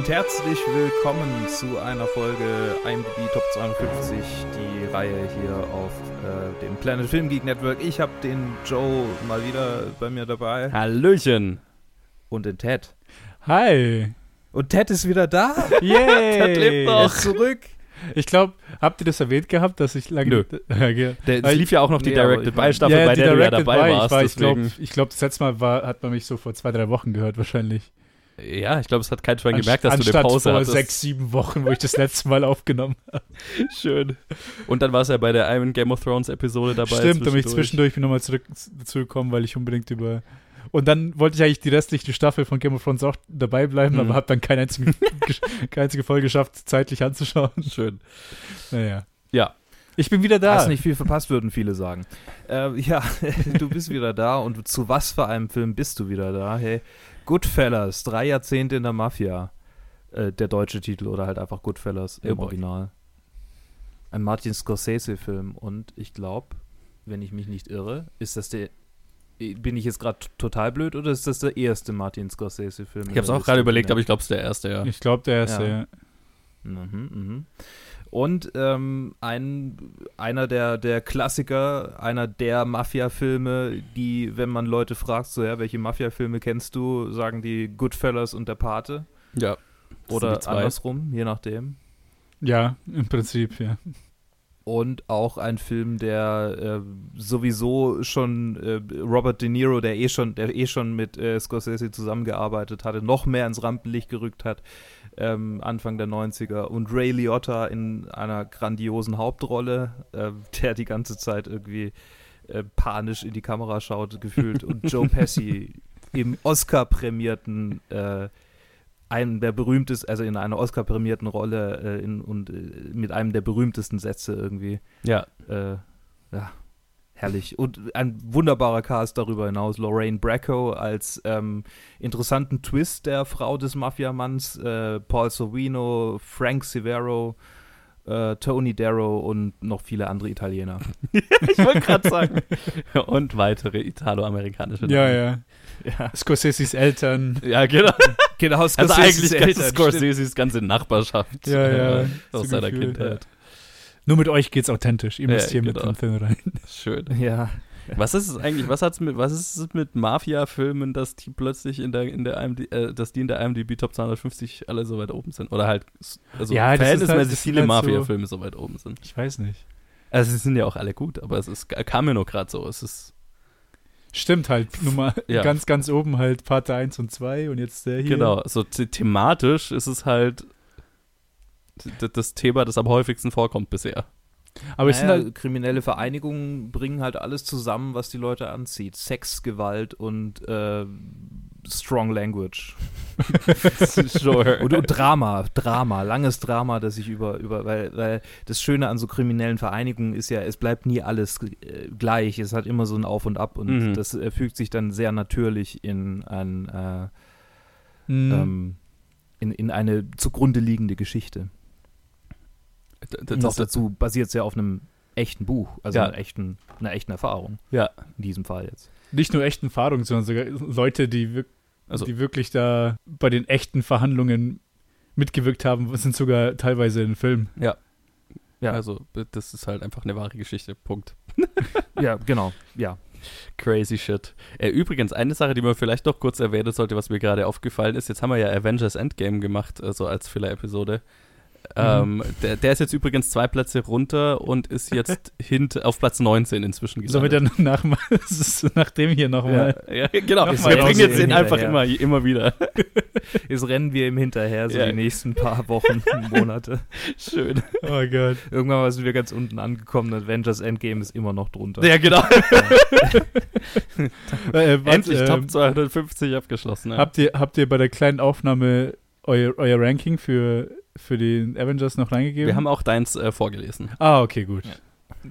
und herzlich willkommen zu einer Folge IMDb Top 250, die Reihe hier auf äh, dem Planet Film Geek Network. Ich habe den Joe mal wieder bei mir dabei. Hallöchen. Und den Ted. Hi. Und Ted ist wieder da. Yay. Ted lebt noch. Ist zurück. Ich glaube, habt ihr das erwähnt gehabt, dass ich lange. Nö. Ja, Der, es lief ja auch noch die Nee, Directed By Staffel, bei die der du ja dabei By, warst. Ich, war, ich glaube, ich glaub, das letzte Mal war, hat man mich so vor zwei, drei Wochen gehört, wahrscheinlich. Ja, ich glaube, es hat kein Schwein gemerkt, dass du eine anstatt Pause vor hattest. sechs, sieben Wochen, wo ich das letzte Mal aufgenommen habe. Schön. Und dann war es ja bei der einen Game of Thrones Episode dabei. Stimmt, da bin ich zwischendurch bin nochmal zurück dazu gekommen, weil ich unbedingt über. Und dann wollte ich eigentlich die restliche Staffel von Game of Thrones auch dabei bleiben, Mhm. aber habe dann keine einzige, keine einzige Folge geschafft, zeitlich anzuschauen. Schön. Naja. Ja. Ich bin wieder da. Hast nicht viel verpasst, würden viele sagen. Äh, ja, du bist wieder da und zu was für einem Film bist du wieder da? Hey, Goodfellas, drei Jahrzehnte in der Mafia. Äh, der deutsche Titel oder halt einfach Goodfellas Oh im boy. Original. Ein Martin Scorsese-Film und ich glaube, wenn ich mich nicht irre, ist das der. Bin ich jetzt gerade total blöd oder ist das der erste Martin Scorsese-Film? Ich habe es auch gerade überlegt, aber ich glaube, es ist der erste, ja. Ich glaube, der erste, Ja. ja. Mhm, mhm. Und ähm, ein, einer der, der Klassiker, einer der Mafia-Filme, die, wenn man Leute fragt, so, ja, welche Mafia-Filme kennst du, sagen die Goodfellas und der Pate. Ja. Oder andersrum, je nachdem. Ja, im Prinzip, ja. Und auch ein Film, der äh, sowieso schon äh, Robert De Niro, der eh schon, der eh schon mit äh, Scorsese zusammengearbeitet hatte, noch mehr ins Rampenlicht gerückt hat, ähm, Anfang der 90er. Und Ray Liotta in einer grandiosen Hauptrolle, äh, der die ganze Zeit irgendwie äh, panisch in die Kamera schaut, gefühlt. Und Joe Pesci im Oscar-prämierten äh, einem der berühmtesten, also in einer Oscar-prämierten Rolle äh, in, und äh, mit einem der berühmtesten Sätze irgendwie. Ja. Äh, ja, herrlich. Und ein wunderbarer Cast darüber hinaus. Lorraine Bracco als ähm, interessanten Twist der Frau des Mafiamanns, äh, Paul Sorvino, Frank Severo, äh, Tony Darrow und noch viele andere Italiener. ich wollte gerade sagen. Und weitere italoamerikanische Ja, ja. Ja, Scorseses Eltern. Ja, genau. genau. Also Scorseses eigentlich Eltern, Scorseses ganze Nachbarschaft Ja, ja, äh, aus so seiner gefühlt, Kindheit. Nur mit euch geht's authentisch. Ihr Ja, müsst hier genau. mit dem Film rein. Schön. Ja, Was ist es eigentlich, was hat's mit, was ist es mit Mafia-Filmen, dass die plötzlich in der, in der IMD, äh, dass die in der IMDb Top 250 alle so weit oben sind? Oder halt, also Ja, das ist halt- verhältnismäßig sind viele halt so- Mafia-Filme so weit oben sind. Ich weiß nicht. Also, sie sind ja auch alle gut, aber es ist, kam mir nur gerade so. Es ist, Stimmt halt. Nummer Ja. ganz, ganz oben halt Part 1 und 2 und jetzt der hier. genau, so the thematisch ist es halt das Thema, das am häufigsten vorkommt bisher. Aber naja, halt. kriminelle Vereinigungen bringen halt alles zusammen, was die Leute anzieht. Sex, Gewalt und äh, Strong Language. sure. Und, und Drama, Drama, langes Drama, das sich über, über, weil, weil das Schöne an so kriminellen Vereinigungen ist ja, es bleibt nie alles äh, gleich. Es hat immer so ein Auf und Ab und Mhm. das äh, fügt sich dann sehr natürlich in ein, äh, mh, ähm, in, in eine zugrunde liegende Geschichte. Das- noch dazu basiert es ja auf einem echten Buch, also Ja. einer, echten, einer echten Erfahrung. Ja. In diesem Fall jetzt. nicht nur echten Erfahrungen, sondern sogar Leute, die, wirk Also- die wirklich da bei den echten Verhandlungen mitgewirkt haben, sind sogar teilweise in Filmen. Ja. Also, das ist halt einfach eine wahre Geschichte. Punkt. Ja, genau. Ja. Crazy shit. Äh, übrigens, eine Sache, die man vielleicht noch kurz erwähnen sollte, was mir gerade aufgefallen ist, jetzt haben wir ja Avengers Endgame gemacht, also als Filler-Episode. Ähm, der, der ist jetzt übrigens zwei Plätze runter und ist jetzt hint auf Platz 19 inzwischen Sollen wir gelandet. dann nach, das ist nach dem hier nochmal. ja, ja, genau. Noch Wir bringen jetzt den einfach immer, immer wieder. Jetzt rennen wir ihm hinterher, so Ja. die nächsten paar Wochen, Monate. Schön. Oh Gott. Irgendwann sind wir ganz unten angekommen. Avengers Endgame ist immer noch drunter. Ja, genau. Äh, wart, Endlich ähm, Top 250 abgeschlossen. Ja. Habt ihr, habt ihr bei der kleinen Aufnahme euer, euer Ranking für, für den Avengers noch reingegeben? Wir haben auch deins äh, vorgelesen. ah, okay, gut. Ja.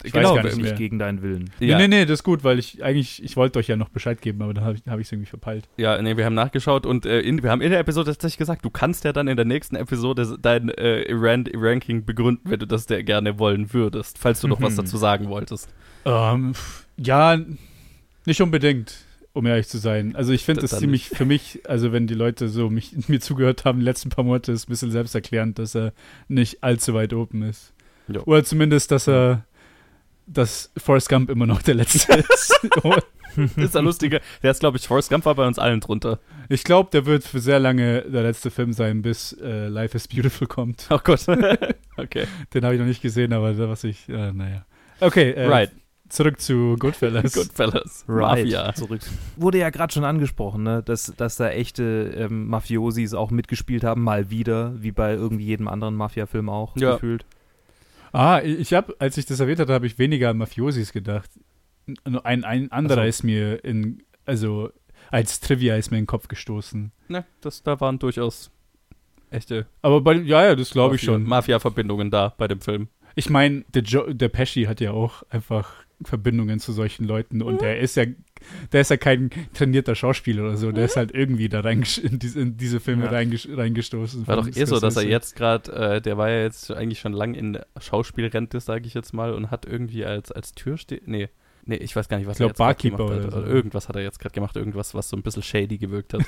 Ich Genau, weiß gar nicht, nicht mehr. gegen deinen Willen. Nee, nee, nee, das ist gut, weil ich eigentlich, ich wollte euch ja noch Bescheid geben, aber dann habe ich es hab irgendwie verpeilt. Ja, nee, wir haben nachgeschaut und äh, in, wir haben in der Episode tatsächlich gesagt, du kannst ja dann in der nächsten Episode dein äh, Ran Ranking begründen, wenn du das der gerne wollen würdest, falls du noch was Mhm. dazu sagen wolltest. Ähm, ja, nicht unbedingt. Um ehrlich zu sein. Also ich finde Das ziemlich für mich, also wenn die Leute so mich, mir zugehört haben, die letzten paar Monate, ist ein bisschen selbsterklärend, dass er nicht allzu weit oben ist. Jo. Oder zumindest, dass er, dass Forrest Gump immer noch der Letzte ist. ist ja lustiger. Der ist, glaube ich, Forrest Gump war bei uns allen drunter. ich glaube, der wird für sehr lange der letzte Film sein, bis äh, Life is Beautiful kommt. Oh Gott. okay. Den habe ich noch nicht gesehen, aber da was ich, äh, naja. Okay, äh, right. Zurück zu Goodfellas. Goodfellas. Right. Mafia. Zurück. Wurde ja gerade schon angesprochen, ne? dass, dass da echte ähm, Mafiosis auch mitgespielt haben, mal wieder, wie bei irgendwie jedem anderen Mafia-Film auch Ja. gefühlt. Ah, ich habe, als ich das erwähnt hatte, habe ich weniger an Mafiosis gedacht. Ein, ein anderer Ach so. ist mir in, also als Trivia ist mir in den Kopf gestoßen. Ne, das, da waren durchaus echte Aber bei, ja, ja, das glaube ich schon. Mafia-Verbindungen da bei dem Film. Ich meine, der, Jo- der Pesci hat ja auch einfach Verbindungen zu solchen Leuten und der ist ja, der ist ja kein trainierter Schauspieler oder so, der ist halt irgendwie da reingesch- in, diese, in diese Filme Ja. reingesch reingestoßen. War doch eh so, dass er jetzt gerade, äh, der war ja jetzt eigentlich schon lang in Schauspielrente, sage ich jetzt mal, und hat irgendwie als, als Türsteher, nee, nee, ich weiß gar nicht, was Ich glaub, er jetzt Barkeeper gemacht hat. oder so. Oder irgendwas hat er jetzt gerade gemacht, irgendwas, was so ein bisschen shady gewirkt hat.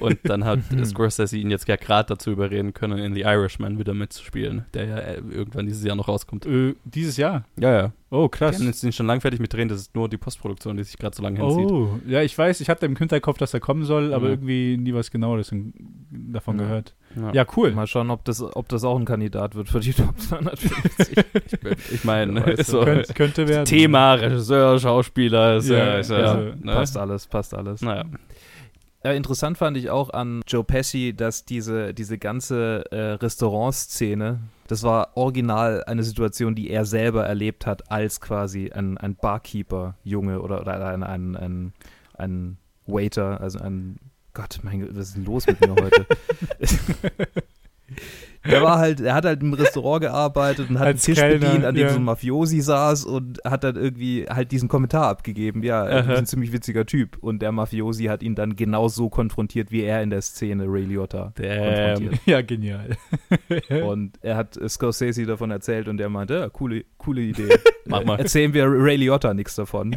und dann hat Scorsese ihn jetzt ja gerade dazu überreden können, in The Irishman wieder mitzuspielen, der ja äh, irgendwann dieses Jahr noch rauskommt. Äh, dieses Jahr. Ja, ja. Oh, Die krass. haben jetzt den schon lang fertig mit drehen, das ist nur die Postproduktion, die sich gerade so lange hinzieht. Oh, ja, ich weiß, ich hatte im Hinterkopf, dass er kommen soll, aber Ja. irgendwie nie was genaueres davon Ja. gehört. Ja. Ja, cool. Mal schauen, ob das, ob das auch ein Kandidat wird für die Top 250. Ich meine, Wer weiß, ist so, Könnt, könnte werden. Thema, Regisseur, Schauspieler, ist, Ja, ja, ist, ja, also, ne? passt alles, passt alles. Naja. Ja, interessant fand ich auch an Joe Pesci, dass diese, diese ganze äh, Restaurantszene, das war original eine Situation, die er selber erlebt hat, als quasi ein, ein Barkeeper-Junge oder, oder ein, ein, ein, ein Waiter, also ein Gott, mein Gott, was ist denn los mit mir heute? Er war halt, er hat halt im Restaurant gearbeitet und hat Als einen Tisch Kellner, bedient, an dem ja. so ein Mafiosi saß und hat dann irgendwie halt diesen Kommentar abgegeben. Ja, er Aha. ist ein ziemlich witziger Typ. Und der Mafiosi hat ihn dann genauso konfrontiert, wie er in der Szene Ray Liotta Damn. konfrontiert. Ja, genial. Und er hat Scorsese davon erzählt und er meinte, ja, coole, coole Idee. Mach mal. Erzählen wir Ray Liotta nichts davon.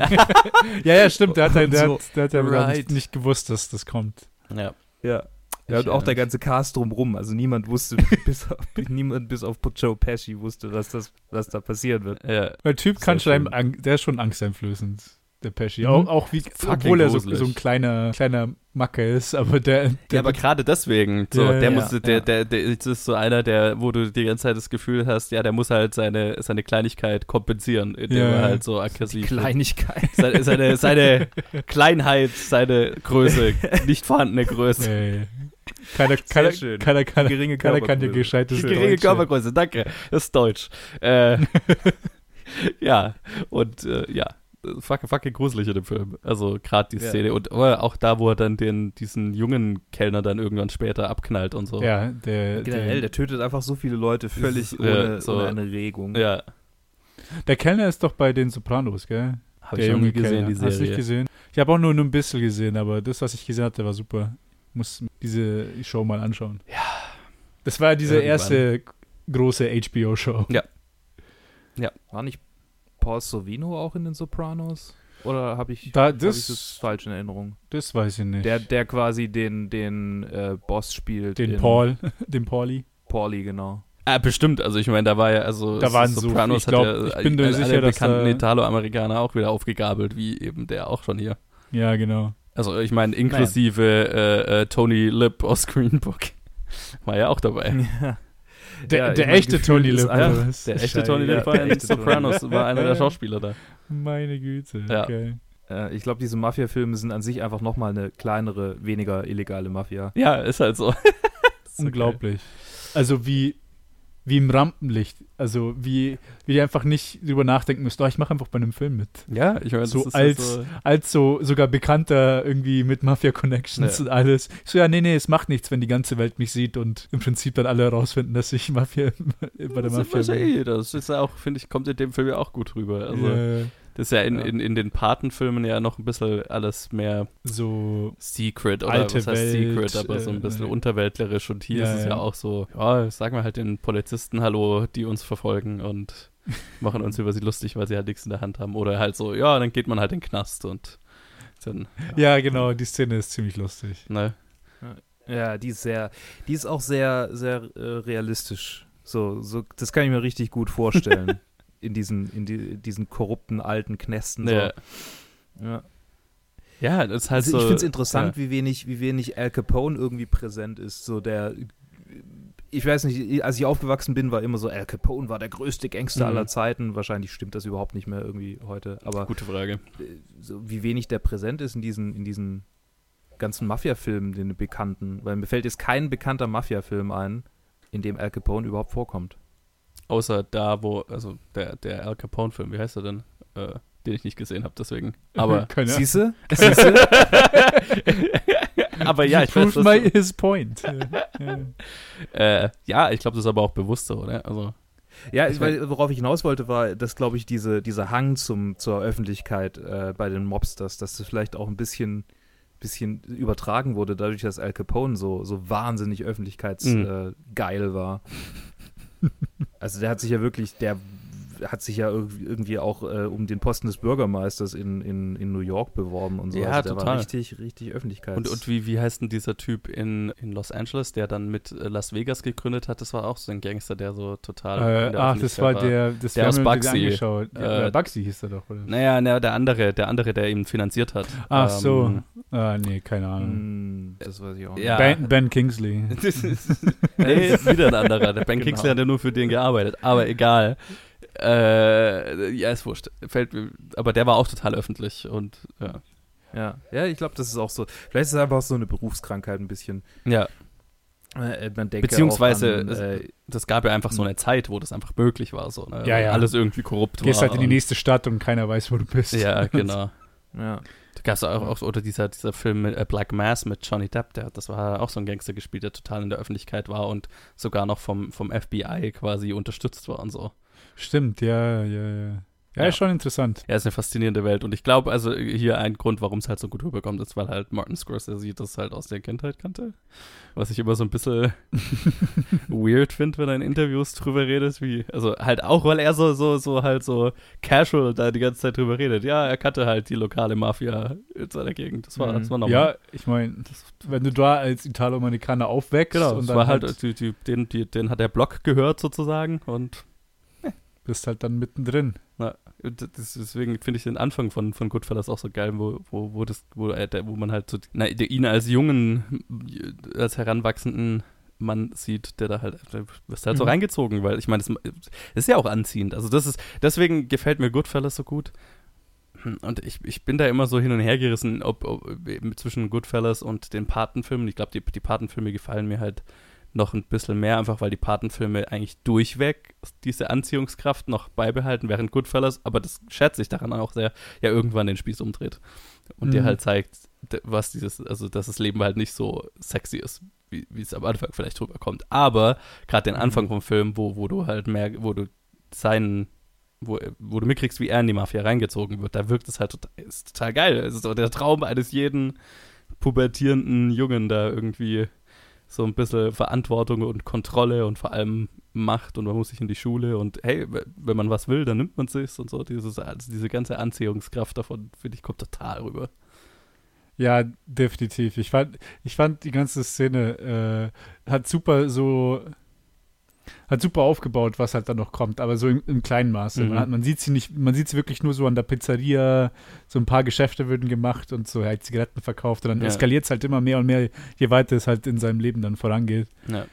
ja, ja, stimmt. Der hat, der, der, So, hat, der hat ja right. nicht, nicht gewusst, dass das kommt. Ja. ja. Ja, und auch der ganze Cast drumrum. Also niemand wusste, bis auf, niemand bis auf Joe Pesci wusste, dass das, was da passieren wird. ja. Der Typ Sehr kann schon einem, der ist schon angsteinflößend, der Pesci. Mhm. Auch, auch wie, obwohl er so, so ein kleiner, kleiner Macker ist, aber der, der Ja, aber gerade deswegen, so, Ja, der ja, muss, ja. der, der, der, ist so einer, der, wo du die ganze Zeit das Gefühl hast, ja, der muss halt seine, seine Kleinigkeit kompensieren, indem Ja, er halt so Die aggressiv wird. Kleinigkeit. seine, seine, seine Kleinheit, seine Größe, nicht vorhandene Größe. Äh, keiner, keiner, schön. keiner, keiner, Geringe keiner kann dir gescheites Die geringe. Körpergröße, danke. Das ist Deutsch. Äh, ja, und äh, ja, fucking, fucking gruselig in dem Film. Also gerade die Ja. Szene und oh, auch da, wo er dann den, diesen jungen Kellner dann irgendwann später abknallt und so. Ja, der, Generell, der, der tötet einfach so viele Leute völlig ist, ohne, äh, so- ohne eine Regung. Ja, der Kellner ist doch bei den Sopranos, gell? habe der ich junge gesehen, Kellner. die Hast du nicht Serie. gesehen? Ich habe auch nur, nur ein bisschen gesehen, aber das, was ich gesehen hatte, war super. Muss diese Show mal anschauen. Ja. Das war diese Irgendwann. erste große HBO-Show. War nicht Paul Sorvino auch in den Sopranos? Oder habe ich, Da- hab das- ich das falsch in Erinnerung? Das weiß ich nicht. Der, der quasi den, den äh, Boss spielt. den in Paul, den Pauli. Pauli, genau. Ah, bestimmt. Also ich meine, da war ja, also Da waren so- Sopranos ich glaub, hat ja ich bin mir alle, sicher, bekannten da- Italo-Amerikaner auch wieder aufgegabelt, wie eben der auch schon hier. Ja, genau. Also ich meine, inklusive äh, äh, Tony Lip aus Green Book. War ja auch dabei. Ja. Der, Ja, der echte ist Lip. einer-? Der echte Tony Lip war der in echte Tony Sopranos, war einer der Schauspieler da. Meine Güte. Ja. Okay. Äh, ich glaube, diese Mafia-Filme sind an sich einfach nochmal eine kleinere, weniger illegale Mafia. Ja, ist halt so. so Unglaublich. Also wie, wie im Rampenlicht. Also wie, wie die einfach nicht drüber nachdenken müssen. Oh, ich mache einfach bei einem Film mit. Ja, ich meine, das So ist als- so, Als so sogar bekannter irgendwie mit Mafia-Connections Ja. und alles. So, ja, nee, nee, es macht nichts, wenn die ganze Welt mich sieht und im Prinzip dann alle herausfinden, dass ich Mafia bei der das Mafia bin. eh, das ist ja auch, finde ich, kommt in dem Film ja auch gut rüber. Also Ja, das ist ja in, Ja. in, in den Patenfilmen ja noch ein bisschen alles mehr so Secret oder Alte was heißt Welt, Secret, aber so ein äh, bisschen äh, unterweltlerisch und hier Ja, ist es ja ja. auch so, ja, sagen wir halt den Polizisten Hallo, die uns verfolgen und machen uns über sie lustig, weil sie halt nichts in der Hand haben oder halt so, ja, dann geht man halt in den Knast und Dann, Ja, genau, die Szene ist ziemlich lustig. ne? Ja, die ist sehr, die ist auch sehr, sehr äh, realistisch. So, so, das kann ich mir richtig gut vorstellen. in diesen, in die, diesen korrupten alten Knästen. So. Ja. Ja. ja, das ist halt Also so. ich finde es interessant, wie wenig, wie wenig Al Capone irgendwie präsent ist. So der, ich weiß nicht, als ich aufgewachsen bin, war immer so, Al Capone war der größte Gangster Mhm. aller Zeiten. Wahrscheinlich stimmt das überhaupt nicht mehr irgendwie heute. Aber Ja, gute Frage. äh, so wie wenig der präsent ist in diesen, in diesen ganzen Mafia-Filmen, den bekannten. Weil mir fällt jetzt kein bekannter Mafia-Film ein, in dem Al Capone überhaupt vorkommt. Außer da, wo, also der, der Al Capone-Film, wie heißt er denn? Äh, den ich nicht gesehen habe, deswegen. Aber, Keine Ahnung. Siehst du? Siehst du? aber ja, ich weiß, proved dass my, his point. ja. äh, ja, ich glaube, das ist aber auch bewusster, oder? Also, Ja, Ich weil, worauf ich hinaus wollte, war, dass, glaube ich, diese, dieser Hang zum, zur Öffentlichkeit äh, bei den Mobsters, dass das vielleicht auch ein bisschen, bisschen übertragen wurde, dadurch, dass Al Capone so, so wahnsinnig öffentlichkeitsgeil Mhm. äh, war. Also der hat sich ja wirklich, der hat sich ja irgendwie, auch äh, um den Posten des Bürgermeisters in, in, in New York beworben und so. Ja, also der total. war richtig, richtig Öffentlichkeits... und, und wie, wie heißt denn dieser Typ in, in Los Angeles, der dann mit äh, Las Vegas gegründet hat? Das war auch so ein Gangster, der so total. in Äh, der ach, das war Öffentlichkeit der, das Der aus Bugsy. angeschaut. Ja, Äh, Bugsy hieß er doch, oder? Naja, na, der andere, der andere, der ihn finanziert hat. Ach Ähm, so. Ah, nee, keine Ahnung. Hm, das weiß ich auch nicht. Ja. Ben, ben Kingsley. nee, wieder ein anderer. Der Ben Genau. Kingsley hat ja nur für den gearbeitet, aber egal. Äh, ja, ist wurscht. Fällt, aber der war auch total öffentlich und ja. Ja, ja ich glaube, das ist auch so. Vielleicht ist es einfach so eine Berufskrankheit ein bisschen. Ja, Äh, man denke Beziehungsweise auch an, es- äh, das gab ja einfach so eine Zeit, wo das einfach möglich war, so, ne? Ja, ja. Alles irgendwie korrupt Du gehst war. halt in die nächste Stadt und keiner weiß, wo du bist. Ja, genau. ja. Da gab es auch, auch, oder dieser, dieser Film mit, äh, Black Mass mit Johnny Depp, der, das war auch so ein Gangster gespielt, der total in der Öffentlichkeit war und sogar noch vom, vom FBI quasi unterstützt war und so. Stimmt, ja, ja, ja. Ja, Ja. ist schon interessant. Ja, ist eine faszinierende Welt. Und ich glaube, also hier ein Grund, warum es halt so gut rüberkommt, ist, weil halt Martin Scorsese das halt aus der Kindheit kannte. Was ich immer so ein bisschen weird finde, wenn er in Interviews drüber redet, wie, also halt auch, weil er so, so, so halt so casual da die ganze Zeit drüber redet. Ja, er kannte halt die lokale Mafia in seiner Gegend. Das war, Mhm. das war normal. Ja, ich meine, wenn du da als Italo-Amerikaner aufwächst genau. und Das war halt, halt die, die, den, die, den hat der Block gehört sozusagen und bist halt dann mittendrin. Na, deswegen finde ich den Anfang von, von Goodfellas auch so geil, wo, wo, wo, das, wo, äh, der, wo man halt so, na, der- ihn als jungen, äh, als heranwachsenden Mann sieht, der da halt, da wirst halt so Mhm. reingezogen, weil ich meine, das ist ja auch anziehend. Also das ist, deswegen gefällt mir Goodfellas so gut. Und ich, ich bin da immer so hin und her gerissen, ob, ob zwischen Goodfellas und den Patenfilmen. Ich glaube, die, die Patenfilme gefallen mir halt noch ein bisschen mehr, einfach weil die Patenfilme eigentlich durchweg diese Anziehungskraft noch beibehalten, während Goodfellas, aber das schätze ich daran auch sehr, ja irgendwann den Spieß umdreht und dir Mhm. halt zeigt, was dieses, also dass das Leben halt nicht so sexy ist, wie wie es am Anfang vielleicht rüberkommt. Aber gerade den Anfang Mhm. vom Film, wo, wo du halt mehr, wo du seinen wo, wo du mitkriegst, wie er in die Mafia reingezogen wird, da wirkt es halt total, ist total geil. Es ist so der Traum eines jeden pubertierenden Jungen, da irgendwie so ein bisschen Verantwortung und Kontrolle und vor allem Macht und man muss sich in die Schule und hey, wenn man was will, dann nimmt man sich's und so. Dieses, also diese ganze Anziehungskraft davon, finde ich, kommt total rüber. Ja, definitiv. Ich fand, ich fand die ganze Szene äh, hat super so hat super aufgebaut, was halt dann noch kommt, aber so im, im kleinen Maße. Mhm. Man, hat, man sieht sie nicht, man sieht sie wirklich nur so an der Pizzeria, so ein paar Geschäfte würden gemacht und so halt Zigaretten verkauft und dann Ja. eskaliert es halt immer mehr und mehr, je weiter es halt in seinem Leben dann vorangeht. Ja.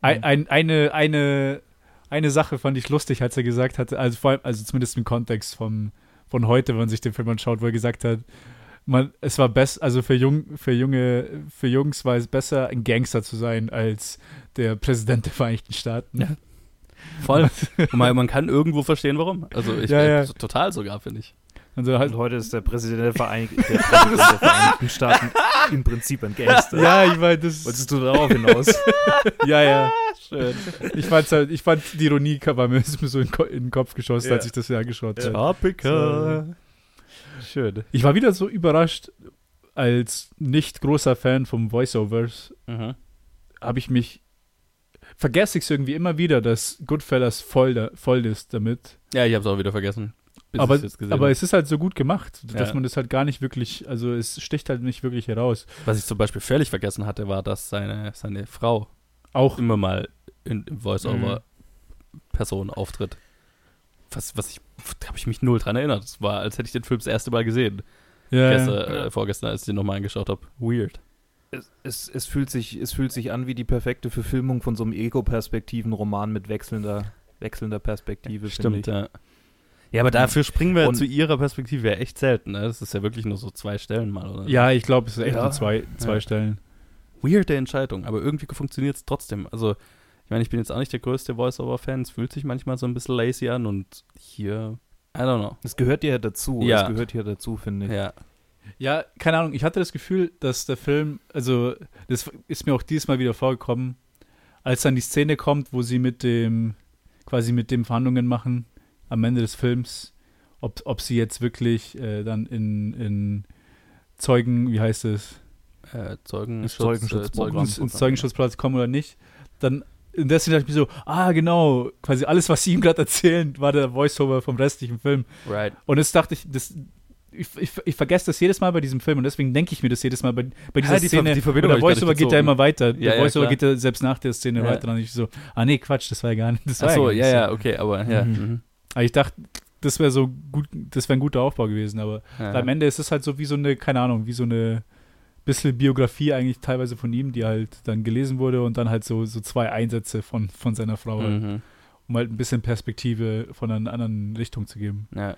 Ein, ein, eine, eine, eine Sache fand ich lustig, als er gesagt hatte, also vor allem, also zumindest im Kontext vom, von heute, wenn man sich den Film anschaut, wo er gesagt hat, man, es war besser, also für, Jung, für junge, für Jungs war es besser, ein Gangster zu sein, als der Präsident der Vereinigten Staaten. Ja. Voll. Man, man kann irgendwo verstehen, warum. Also ich Ja, ja. total sogar, finde ich. Also halt, Und heute ist der Präsident der, Vereinig der, Präsident der Vereinigten Staaten im Prinzip ein Gangster. ja, ich meine, das, Wolltest du darauf hinaus? ja, ja. Schön. Ich fand's halt, ich fand die Ironie, war mir, ist mir so in, den Ko- in den Kopf geschossen, Ja. als ich das ja angeschaut habe. Topical. Schön. Ich war wieder so überrascht, als nicht großer Fan vom Voiceovers, Mhm. habe ich mich vergesse ich es irgendwie immer wieder, dass Goodfellas voll, da, voll ist damit. Ja, ich habe es auch wieder vergessen. aber, aber es ist halt so gut gemacht, dass Ja. man das halt gar nicht wirklich, also es sticht halt nicht wirklich heraus. Was ich zum Beispiel völlig vergessen hatte, war, dass seine, seine Frau Auch, immer mal in, im Voice-Over-Person auftritt. Was, was ich, habe ich mich null dran erinnert. Es war, als hätte ich den Film das erste Mal gesehen. ja, Gestern, Ja. äh, vorgestern, als ich den nochmal angeschaut habe. Weird. Es, es, es, fühlt sich, es fühlt sich an wie die perfekte Verfilmung von so einem Ego-Perspektiven-Roman mit wechselnder, wechselnder Perspektive. Stimmt, ja. Ja, aber dafür springen wir Und- zu ihrer Perspektive ja echt selten. Ne? Das ist ja wirklich nur so zwei Stellen mal, oder? ja, ich glaube, es ist echt Ja. nur zwei, zwei Ja. Stellen. Weirde Entscheidung, aber irgendwie funktioniert es trotzdem. Also, ich meine, ich bin jetzt auch nicht der größte Voice-Over-Fan. Es fühlt sich manchmal so ein bisschen lazy an und hier, I don't know. Es gehört ja dazu. Ja. Es gehört hier dazu, finde ich. Ja. Ja, keine Ahnung, ich hatte das Gefühl, dass der Film, also das ist mir auch diesmal wieder vorgekommen, als dann die Szene kommt, wo sie mit dem, quasi mit dem Verhandlungen machen am Ende des Films, ob, ob sie jetzt wirklich äh, dann in, in Zeugen, wie heißt es, Äh, Zeugenschutz, Zeugenschutzprogramm. ins, ins Zeugenschutzplatz kommen oder nicht, dann in der Szene dachte ich mir so, ah genau, quasi alles, was sie ihm gerade erzählen, war der Voiceover vom restlichen Film. Right. Und jetzt dachte ich, das, ich, ich, ich vergesse das jedes Mal bei diesem Film und deswegen denke ich mir das jedes Mal bei, bei dieser Ja, die Ver- Szene. die Verbindung der Voiceover geht ja immer weiter. Ja, der ja, Voiceover geht ja selbst nach der Szene Ja. weiter. Und ich so, ah nee, Quatsch, das war ja gar nicht. Das gar nicht ja, so. ja, okay, aber ja. Mhm. mhm. Aber ich dachte, das wäre so gut, das wäre ein guter Aufbau gewesen, aber am Ende ist es halt so wie so eine, keine Ahnung, wie so eine bisschen Biografie eigentlich teilweise von ihm, die halt dann gelesen wurde und dann halt so, so zwei Einsätze von, von seiner Frau, halt, Mhm. um halt ein bisschen Perspektive von einer anderen Richtung zu geben. Ja.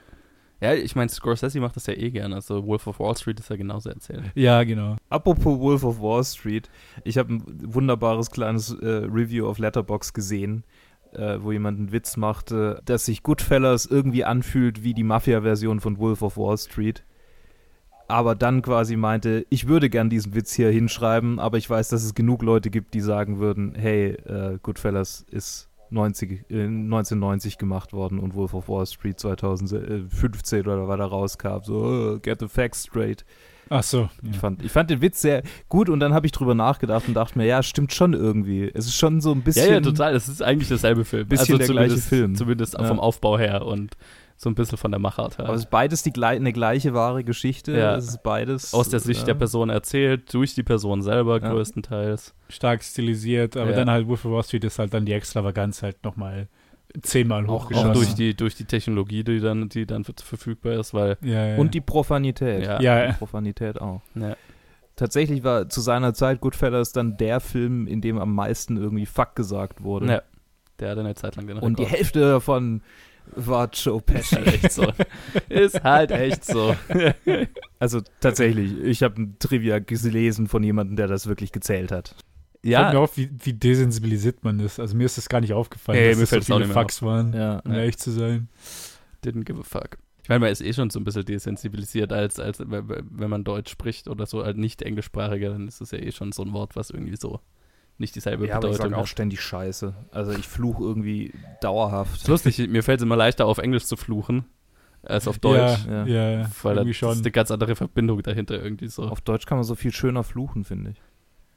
Ja, ich meine, Scorsese macht das ja eh gerne. Also Wolf of Wall Street ist ja genauso erzählt. Ja, genau. Apropos Wolf of Wall Street, ich habe ein wunderbares kleines äh, Review auf Letterbox gesehen, äh, wo jemand einen Witz machte, dass sich Goodfellas irgendwie anfühlt wie die Mafia-Version von Wolf of Wall Street. Aber dann quasi meinte, ich würde gern diesen Witz hier hinschreiben, aber ich weiß, dass es genug Leute gibt, die sagen würden, hey, äh, Goodfellas ist 90, äh, 1990 gemacht worden und Wolf of Wall Street 2015 oder wann er rauskam. So, äh, get the facts straight. Ach so. Ich Ja. fand, ich fand den Witz sehr gut und dann habe ich drüber nachgedacht und dachte mir, ja, stimmt schon irgendwie. Es ist schon so ein bisschen. Ja, ja, total. Das ist eigentlich derselbe Film. Bisschen der gleiche Film. Zumindest Ja. vom Aufbau her und so ein bisschen von der Machart her. Aber es ist beides die, eine gleiche wahre Geschichte. Ja. Es ist beides. Aus der Sicht ja. der Person erzählt, durch die Person selber Ja. größtenteils. stark stilisiert, aber Ja. dann halt Wolf of Wall Street ist halt dann die Extravaganz halt nochmal zehnmal Auch- Auch hochgeschossen. durch die, durch die Technologie, die dann, die dann ver- verfügbar ist, weil ja, ja. Und die Profanität. Ja. Ja. Die Profanität auch. ja, Tatsächlich war zu seiner Zeit Goodfellas dann der Film, in dem am meisten irgendwie Fuck gesagt wurde. ja, der hatte eine Zeit lang den Und die. Hälfte davon war Joe Pesci. Ist halt echt so. ist halt echt so. Also tatsächlich, ich habe ein Trivia gelesen von jemandem, der das wirklich gezählt hat. ja. ja, mir auf, wie, wie desensibilisiert man ist. Also mir ist das gar nicht aufgefallen, Nee, dass mir es so viele Fucks waren, Ja. um Ja. ehrlich zu sein. didn't give a fuck. Ich meine, man ist eh schon so ein bisschen desensibilisiert, als, als wenn man Deutsch spricht oder so, als nicht englischsprachiger, dann ist es ja eh schon so ein Wort, was irgendwie so nicht dieselbe Ja, aber ich Bedeutung sage auch ständig Scheiße. Also ich fluche irgendwie dauerhaft. ist lustig, mir fällt es immer leichter, auf Englisch zu fluchen, als auf Deutsch. Ja, Ja. ja, ja Weil da irgendwie ist schon. eine ganz andere Verbindung dahinter irgendwie so. Auf Deutsch kann man so viel schöner fluchen, finde ich.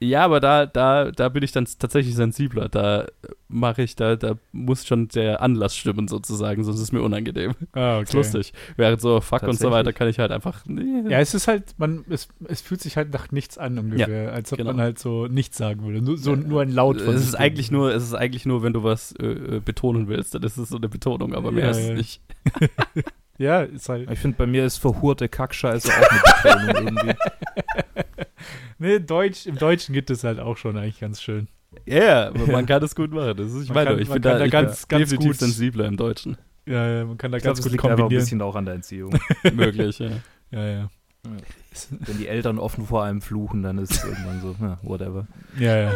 Ja, aber da, da, da bin ich dann tatsächlich sensibler. Da mache ich, da, da muss schon der Anlass stimmen sozusagen, sonst ist es mir unangenehm. Ah, okay. Ist lustig. Während so Fuck und so weiter kann ich halt einfach. Nee. Ja, es ist halt, man, es, es fühlt sich halt nach nichts an ungefähr, als ob genau. man halt so nichts sagen würde. Nur, so, nur ein Laut von es ist eigentlich nur, es ist eigentlich nur, wenn du was äh, äh, betonen willst, dann ist es so eine Betonung, aber mehr Ja, ist es ja. nicht. Ja, ist halt. Ich finde, bei mir ist verhurte Kackscheiße auch eine Betonung irgendwie. Nee, Deutsch, im Deutschen geht es halt auch schon eigentlich ganz schön. Ja, yeah, aber man kann es gut machen. Das ist, ich Man meine, kann- ich bin da, da ich ganz- bin ganz definitiv gut- sensibler im Deutschen. Ja, ja, man kann da Ich ganz das gut liegt einfach ein kombinieren. bisschen auch an der Erziehung. Möglich, ja. Ja, ja. Wenn die Eltern offen vor einem fluchen, dann ist es irgendwann so, ja, whatever. Ja, ja.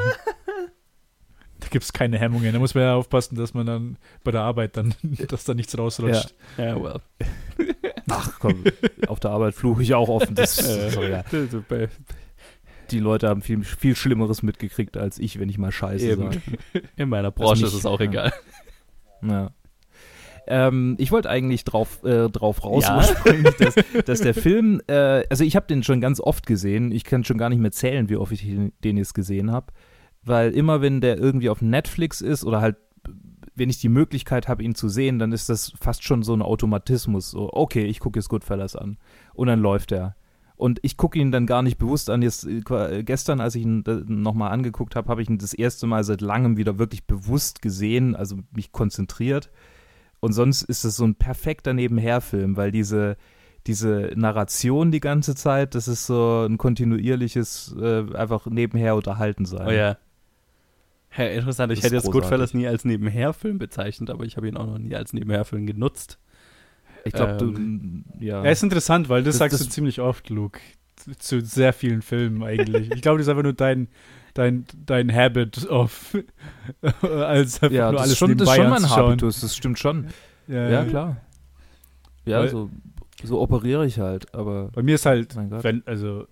Da gibt es keine Hemmungen. Da muss man ja aufpassen, dass man dann bei der Arbeit dann, dass da nichts rausrutscht. Ja, well. Ach komm, auf der Arbeit fluche ich auch offen. Das doch egal. Die Leute haben viel, viel Schlimmeres mitgekriegt als ich, wenn ich mal Scheiße sage. In meiner Branche mich- ist es auch ja. egal. Ja. Ähm, ich wollte eigentlich drauf, äh, drauf raus, Ja? dass, dass der Film, äh, also ich habe den schon ganz oft gesehen, ich kann schon gar nicht mehr zählen, wie oft ich den den jetzt gesehen habe, weil immer wenn der irgendwie auf Netflix ist oder halt wenn ich die Möglichkeit habe, ihn zu sehen, dann ist das fast schon so ein Automatismus. So, okay, ich gucke jetzt Goodfellas an. Und dann läuft er. Und ich gucke ihn dann gar nicht bewusst an. Jetzt, äh, gestern, als ich ihn äh, nochmal angeguckt habe, habe ich ihn das erste Mal seit langem wieder wirklich bewusst gesehen, also mich konzentriert. Und sonst ist es so ein perfekter Nebenherfilm, weil diese, diese Narration die ganze Zeit, das ist so ein kontinuierliches, äh, einfach nebenher unterhalten sein. Oh ja. Ja, interessant. Ich hätte jetzt großartig. Goodfellas nie als Nebenherfilm bezeichnet, aber ich habe ihn auch noch nie als Nebenherfilm genutzt. Ich glaube, ähm, du, ja. Er ist interessant, weil das, das sagst das, du ziemlich oft, Luke. Zu sehr vielen Filmen eigentlich. ich glaube, das ist einfach nur dein, dein, dein Habit of als einfach ja, nur alles schon, das ist schon mein Habitus, das stimmt schon. Ja, ja klar. Ja, weil, so, so operiere ich halt, aber. Bei mir ist halt, wenn, also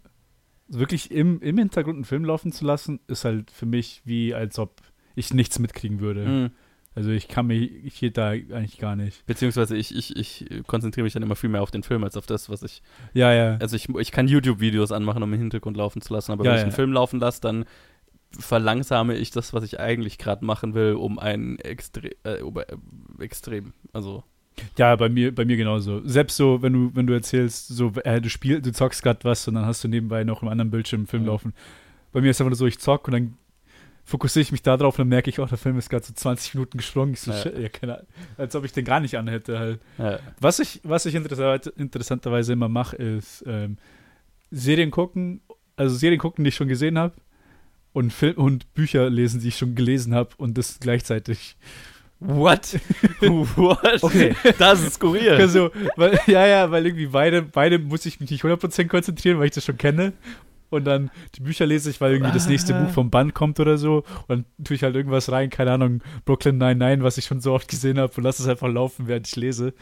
wirklich im, im Hintergrund einen Film laufen zu lassen, ist halt für mich wie, als ob ich nichts mitkriegen würde. Mhm. Also ich kann mich hier da eigentlich gar nicht. Beziehungsweise ich, ich, ich konzentriere mich dann immer viel mehr auf den Film als auf das, was ich. Ja, ja. Also ich, ich kann YouTube-Videos anmachen, um im Hintergrund laufen zu lassen, aber ja, wenn ich einen Film laufen lasse, dann verlangsame ich das, was ich eigentlich gerade machen will, um ein Extre äh, äh, extrem. Also. Ja, bei mir, bei mir genauso. Selbst so, wenn du, wenn du erzählst, so, äh, du spielst, du zockst gerade was und dann hast du nebenbei noch im anderen Bildschirm einen Film mhm. laufen. Bei mir ist es einfach nur so, ich zock und dann fokussiere ich mich darauf und dann merke ich, oh, der Film ist gerade so 20 Minuten gesprungen. Ich so, ja. ja keine Ahnung, als ob ich den gar nicht anhätte halt. Ja. Was ich, was ich interessant, interessanterweise immer mache, ist ähm, Serien gucken, also Serien gucken, die ich schon gesehen habe und Film und Bücher lesen, die ich schon gelesen habe und das gleichzeitig. What? What? Okay, das ist skurril. Also, weil, ja, ja, weil irgendwie beide, beide muss ich mich nicht 100% konzentrieren, weil ich das schon kenne und dann die Bücher lese ich, weil irgendwie das nächste Buch vom Band kommt oder so. Und dann tue ich halt irgendwas rein, keine Ahnung, Brooklyn 99, was ich schon so oft gesehen habe und lasse es einfach laufen, während ich lese.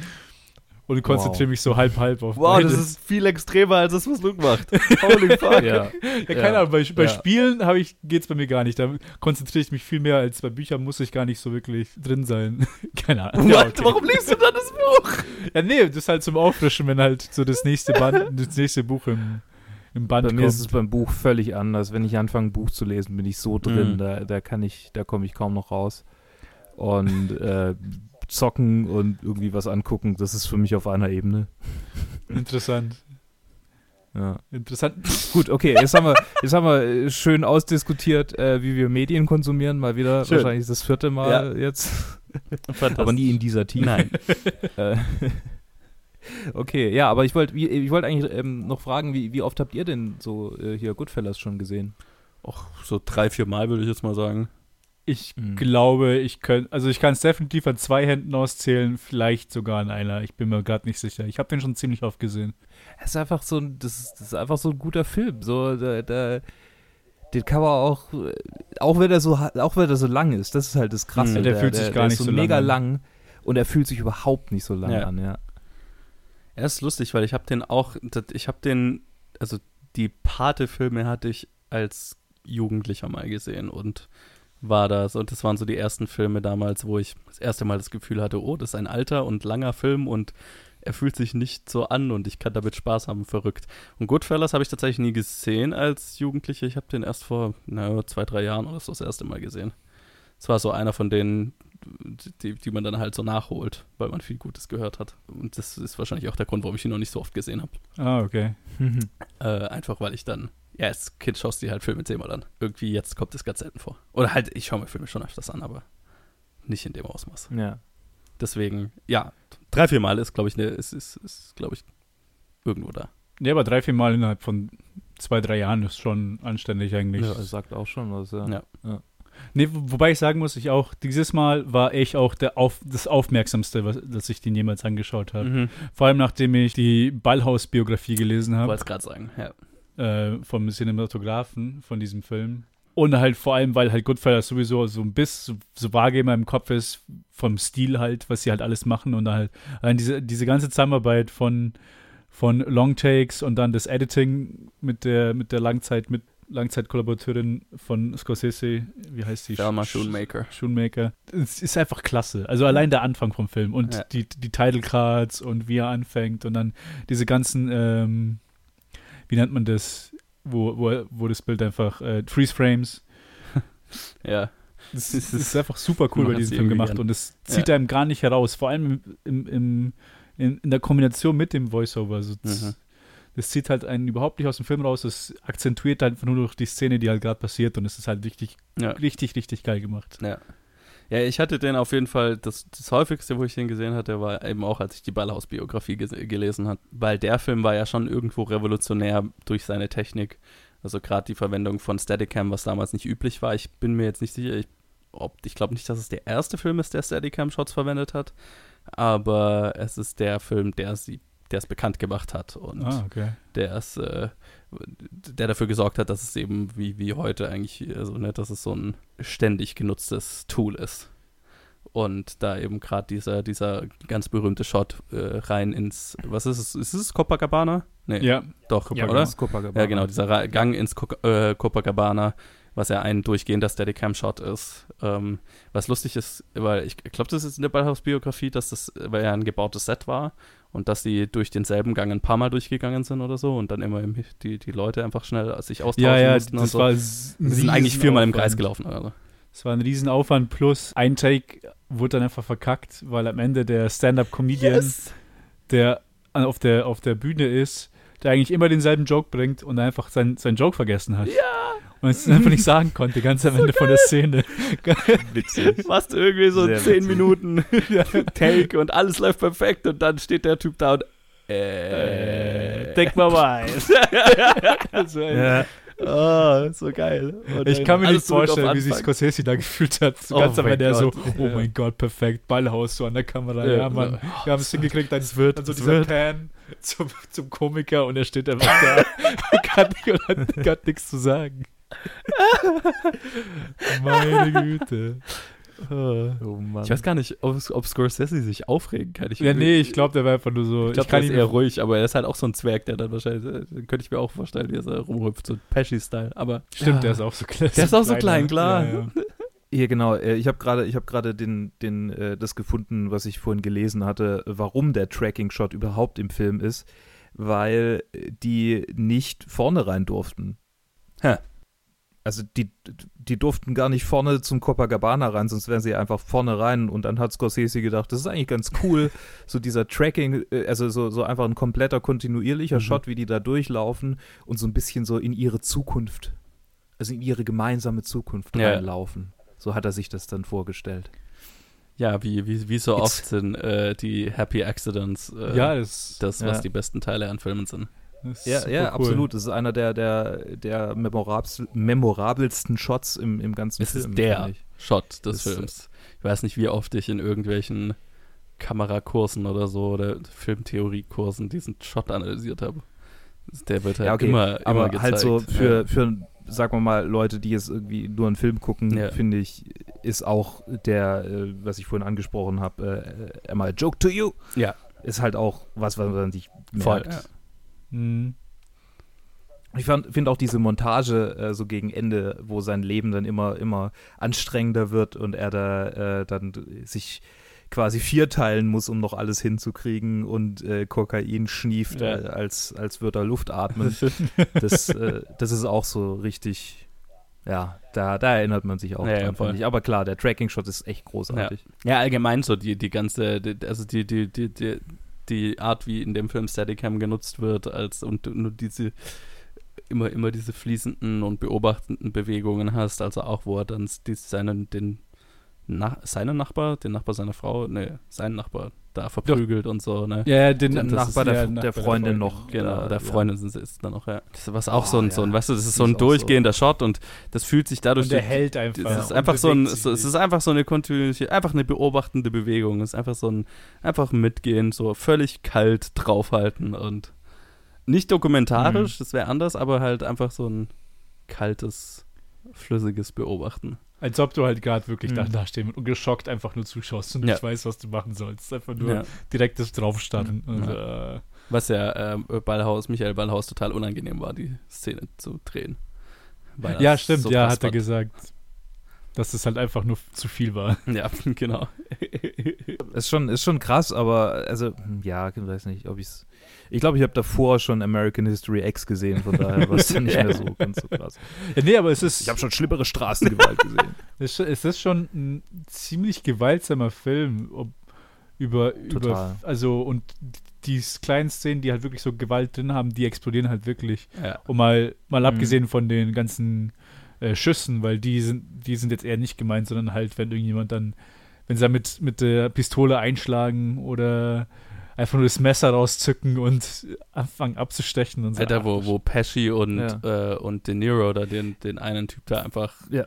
Und konzentriere wow. mich so halb halb auf Wow, beides. das ist viel extremer als das, was Luke macht. Holy fuck. ja. ja, keine Ahnung, bei, bei ja. Spielen geht es bei mir gar nicht. Da konzentriere ich mich viel mehr, als bei Büchern muss ich gar nicht so wirklich drin sein. keine Ahnung. Ja, okay. Warum liest du dann das Buch? Ja, nee, das ist halt zum Auffrischen, wenn halt so das nächste Band, das nächste Buch im im Band Bei mir kommt. ist es beim Buch völlig anders. Wenn ich anfange, ein Buch zu lesen, bin ich so drin, mhm. da, da kann ich, da komme ich kaum noch raus. Und äh, zocken und irgendwie was angucken, das ist für mich auf einer Ebene. Interessant. Ja. Interessant. Gut, okay, jetzt haben wir, jetzt haben wir äh, schön ausdiskutiert, äh, wie wir Medien konsumieren. Mal wieder, schön. wahrscheinlich das vierte Mal ja. jetzt. Aber nie in dieser Tiefe. Nein. Äh, Okay, ja, aber ich wollte ich wollt eigentlich ähm, noch fragen, wie, wie oft habt ihr denn so äh, hier Goodfellas schon gesehen? Och, so drei, vier Mal würde ich jetzt mal sagen. Ich mhm. glaube, ich könnte, also ich kann es definitiv an zwei Händen auszählen, vielleicht sogar an einer. Ich bin mir gerade nicht sicher. Ich habe den schon ziemlich oft gesehen. Es ist einfach so ein, das ist, das ist einfach so ein guter Film. So, da, da, den kann man auch, auch wenn er so, auch wenn er so lang ist, das ist halt das Krasse. Mhm, der, der, fühlt sich der, gar der nicht so, so mega lang und er fühlt sich überhaupt nicht so lang ja. an, ja. Er ist lustig, weil ich habe den auch, ich habe den, also die Pate-Filme hatte ich als Jugendlicher mal gesehen und war das und das waren so die ersten Filme damals, wo ich das erste Mal das Gefühl hatte, oh, das ist ein alter und langer Film und er fühlt sich nicht so an und ich kann damit Spaß haben, verrückt. Und Goodfellas habe ich tatsächlich nie gesehen als Jugendlicher. Ich habe den erst vor na, zwei, drei Jahren oder so das erste Mal gesehen. Es war so einer von denen, die, die man dann halt so nachholt, weil man viel Gutes gehört hat. Und das ist wahrscheinlich auch der Grund, warum ich ihn noch nicht so oft gesehen habe. Ah, okay. äh, einfach weil ich dann, ja, als Kind schaust du dir halt Filme zehnmal an. Irgendwie jetzt kommt es ganz selten vor. Oder halt, ich schaue mir Filme schon öfters an, aber nicht in dem Ausmaß. Ja. Deswegen, ja, drei, vier Mal ist, glaube ich, ne, ist, ist, ist glaube ich, irgendwo da. Ja, aber drei, vier Mal innerhalb von zwei, drei Jahren ist schon anständig eigentlich. Ja, sagt auch schon was, ja. ja. ja. Nee, wobei ich sagen muss, ich auch, dieses Mal war ich auch der auf, das Aufmerksamste, was, dass ich den jemals angeschaut habe. Mhm. Vor allem nachdem ich die Ballhaus-Biografie gelesen habe. Wollte es gerade sagen, ja. Äh, vom Cinematografen von diesem Film. Und halt vor allem, weil halt Goodfellas sowieso so ein bisschen so, so vage in meinem Kopf ist, vom Stil halt, was sie halt alles machen und halt allein diese, diese ganze Zusammenarbeit von, von Long Takes und dann das Editing mit der, mit der Langzeit, mit Langzeitkollaborateurin von Scorsese, wie heißt sie? Thelma Schoonmaker. Schoonmaker. Es ist einfach klasse. Also allein der Anfang vom Film und ja. die, die Title Cards und wie er anfängt und dann diese ganzen, ähm, wie nennt man das, wo, wo, wo das Bild einfach, äh, Freeze Frames. ja. Das ist, das ist einfach super cool bei diesem Film gemacht gern. und es zieht ja. einem gar nicht heraus, vor allem im, im, in, in der Kombination mit dem Voiceover. Also mhm. Das zieht halt einen überhaupt nicht aus dem Film raus, es akzentuiert einfach nur durch die Szene, die halt gerade passiert und es ist halt richtig, ja. richtig, richtig geil gemacht. Ja. Ja, ich hatte den auf jeden Fall, das, das häufigste, wo ich den gesehen hatte, war eben auch, als ich die Ballhaus-Biografie gelesen habe, weil der Film war ja schon irgendwo revolutionär durch seine Technik. Also gerade die Verwendung von Steadicam, was damals nicht üblich war. Ich bin mir jetzt nicht sicher, ich, ich glaube nicht, dass es der erste Film ist, der Steadicam-Shots verwendet hat, aber es ist der Film, der sie der es bekannt gemacht hat und ah, okay. der es, äh, der dafür gesorgt hat, dass es eben wie, wie heute eigentlich, also ne, dass es so ein ständig genutztes Tool ist. Und da eben gerade dieser, dieser ganz berühmte Shot äh, rein ins, was ist es? Ist es Copacabana? Nee, ja. Doch, ja, oder? Ja, genau, dieser Gang ins Co äh, Copacabana was ja ein durchgehender Steadicam-Shot ist. Ähm, was lustig ist, weil ich glaube, das ist in der Ballhaus-Biografie, dass das weil ja ein gebautes Set war und dass sie durch denselben Gang ein paar Mal durchgegangen sind oder so und dann immer die, die Leute einfach schnell sich austauschen ja, ja, mussten. Das so. war Sie sind eigentlich viermal im Kreis gelaufen. Also. Es war ein Riesenaufwand plus ein Take wurde dann einfach verkackt, weil am Ende der Stand-Up-Comedian, yes. der auf der, auf der Bühne ist, der eigentlich immer denselben Joke bringt und einfach seinen sein Joke vergessen hat. Ja! Und es einfach nicht sagen konnte, ganz am so Ende geil. von der Szene. Witzig. Fast irgendwie so Sehr zehn witzig. Minuten Take und alles läuft perfekt und dann steht der Typ da und äh, denk mal mal. also, ja. Oh, so geil. Und ich kann mir nicht vorstellen, wie sich Scorsese da gefühlt hat. So oh ganz am Ende so, oh ja. mein Gott, perfekt, Ballhaus so an der Kamera. Ja, ja Mann, wir haben es hingekriegt, dann wird dann so dieser wird. Pan zum, zum Komiker und er steht einfach da und kann, und hat nichts zu sagen. Meine Güte. Oh ich weiß gar nicht, ob, ob, Scorsese sich aufregen kann. Ich ja, nee, ich glaube, der war einfach nur so. Ich glaube, er ist eher ruhig, aber er ist halt auch so ein Zwerg, der dann wahrscheinlich, äh, könnte ich mir auch vorstellen, wie er so rumhüpft, so Pesci-Style. Aber. Stimmt, ja. der ist auch so klein. Der ist auch so klein, klar. Ja, ja. Hier genau, äh, ich habe gerade ich habe gerade den den äh, das gefunden, was ich vorhin gelesen hatte, warum der Tracking Shot überhaupt im Film ist, weil die nicht vorne rein durften. Hä also die, die durften gar nicht vorne zum Copacabana rein, sonst wären sie einfach vorne rein und dann hat Scorsese gedacht, das ist eigentlich ganz cool, so dieser Tracking, äh, also so, so einfach ein kompletter kontinuierlicher mhm. Shot, wie die da durchlaufen und so ein bisschen so in ihre Zukunft, also in ihre gemeinsame Zukunft ja. reinlaufen. So hat er sich das dann vorgestellt. Ja, wie, wie, wie so It's, oft sind äh, die Happy Accidents äh, ja, das, das, was ja. die besten Teile an Filmen sind. Ja, ja, cool. absolut. Das ist einer der, der, der memorabelsten Shots im, im ganzen es Film. Es ist der Shot des das Films. Ich weiß nicht, wie oft ich in irgendwelchen Kamerakursen oder so oder Filmtheoriekursen diesen Shot analysiert habe. Der wird halt ja, okay. immer, immer Aber gezeigt. halt so für, ja. für, sagen wir mal, Leute, die jetzt irgendwie nur einen Film gucken, ja. finde ich, ist auch der, äh, was ich vorhin angesprochen habe, äh, einmal Joke to You. Ja. Ist halt auch was, was man sich merkt. Voll. Mhm. Ich finde auch diese Montage äh, so gegen Ende, wo sein Leben dann immer, immer anstrengender wird und er da äh, dann sich quasi vierteilen muss, um noch alles hinzukriegen und äh, Kokain schnieft, ja. Äh, als, als würde er Luft atmen. das, äh, das ist auch so richtig, ja, da, da erinnert man sich auch ja, dran, ja, nicht. Aber klar, der Tracking-Shot ist echt großartig. Ja. ja, allgemein so die, die ganze, die, also die, die, die, die die Art, wie in dem Film Steadicam genutzt wird, als und nur diese immer, immer diese fließenden und beobachtenden Bewegungen hast, also auch wo er dann die, seinen, den na, seinen Nachbar, den Nachbar seiner Frau, ne, seinen Nachbar da verprügelt Doch. und so, ne? Ja, ja den Nachbar der, der, der, Freundin noch. Genau, der Freundin ja. ist dann noch, ja. Das ist was auch oh, so, ein, so ein, weißt du, das ist so ein durchgehender so. Shot und das fühlt sich dadurch. Und der hält einfach. Das ist einfach so ein, so, es ist einfach so eine kontinuierliche, einfach eine beobachtende Bewegung. Es ist einfach so ein, einfach mitgehen, so völlig kalt draufhalten und nicht dokumentarisch, mhm. das wäre anders, aber halt einfach so ein kaltes, flüssiges Beobachten. Als ob du halt gerade wirklich mhm. da stehen und geschockt einfach nur zuschaust und ja. nicht weißt, was du machen sollst. Einfach nur ja. direktes Draufstarren. Und, ja. äh, was ja äh, Ballhaus, Michael Ballhaus total unangenehm war, die Szene zu drehen. Ja, stimmt, so ja, hat er gesagt. Dass es halt einfach nur zu viel war. Ja, genau. ist, schon, ist schon krass, aber also, ja, ich weiß nicht, ob ich es. Ich glaube, ich habe davor schon American History X gesehen, von daher war es dann nicht mehr so ganz so krass. Ja, nee, aber es ist. Ich habe schon schlimmere Straßengewalt gesehen. es, es ist schon ein ziemlich gewaltsamer Film, ob, über, Total. über, also und die kleinen Szenen, die halt wirklich so Gewalt drin haben, die explodieren halt wirklich. Ja. Und mal, mal Mhm. abgesehen von den ganzen äh, Schüssen, weil die sind, die sind jetzt eher nicht gemeint, sondern halt, wenn irgendjemand dann, wenn sie da mit, mit der Pistole einschlagen oder einfach nur das Messer rauszücken und anfangen abzustechen und so. Alter, wo, wo Pesci und, Ja. äh, und De Niro da den, den einen Typ da einfach Ja.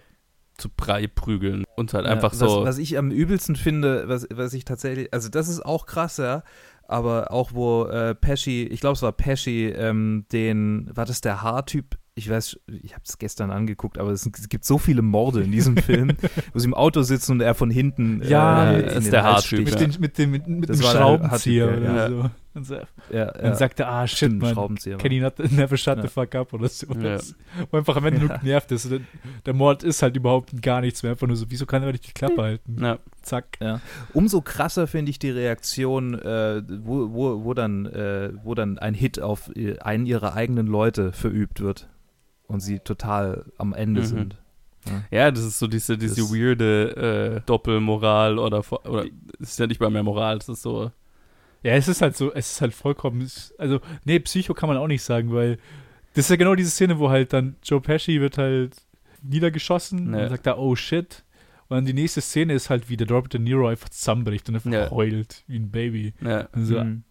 zu Brei prügeln und halt Ja, einfach was, so. Was ich am übelsten finde, was, was ich tatsächlich, also das ist auch krass, ja, aber auch wo äh, Pesci, ich glaube es war Pesci, ähm, den, war das der Haartyp? Ich weiß, ich habe es gestern angeguckt, aber es, es gibt so viele Morde in diesem Film, wo sie im Auto sitzen und er von hinten Ja, äh, ist der Haartyp, mit, den, mit dem, mit, mit dem der Schraubenzieher oder ja. so. Und so. Ja, Dann ja. sagt er, ah, shit, Stimmt, man, Schraubenzieher. you not, never shut Ja. the fuck up oder so. Ja. Wo einfach am Ende Ja. nur genervt ist. Der, der Mord ist halt überhaupt gar nichts mehr. Einfach nur so, wieso kann er nicht die Klappe halten? ja. Zack. Umso krasser finde ich die Reaktion, äh, wo, wo, wo, dann, äh, wo dann ein Hit auf äh, einen ihrer eigenen Leute verübt wird und sie total am Ende Mhm. sind. ja, das ist so diese, diese Das- weirde äh, Doppelmoral oder, oder es ist ja nicht mal mehr Moral, es ist so. Ja, es ist halt so, es ist halt vollkommen, also, nee, Psycho kann man auch nicht sagen, weil das ist ja genau diese Szene, wo halt dann Joe Pesci wird halt niedergeschossen Ja. und sagt da, oh shit. Und dann die nächste Szene ist halt, wie der Robert De Niro einfach zusammenbricht und einfach Ja. heult wie ein Baby. Ja. Also, Mhm.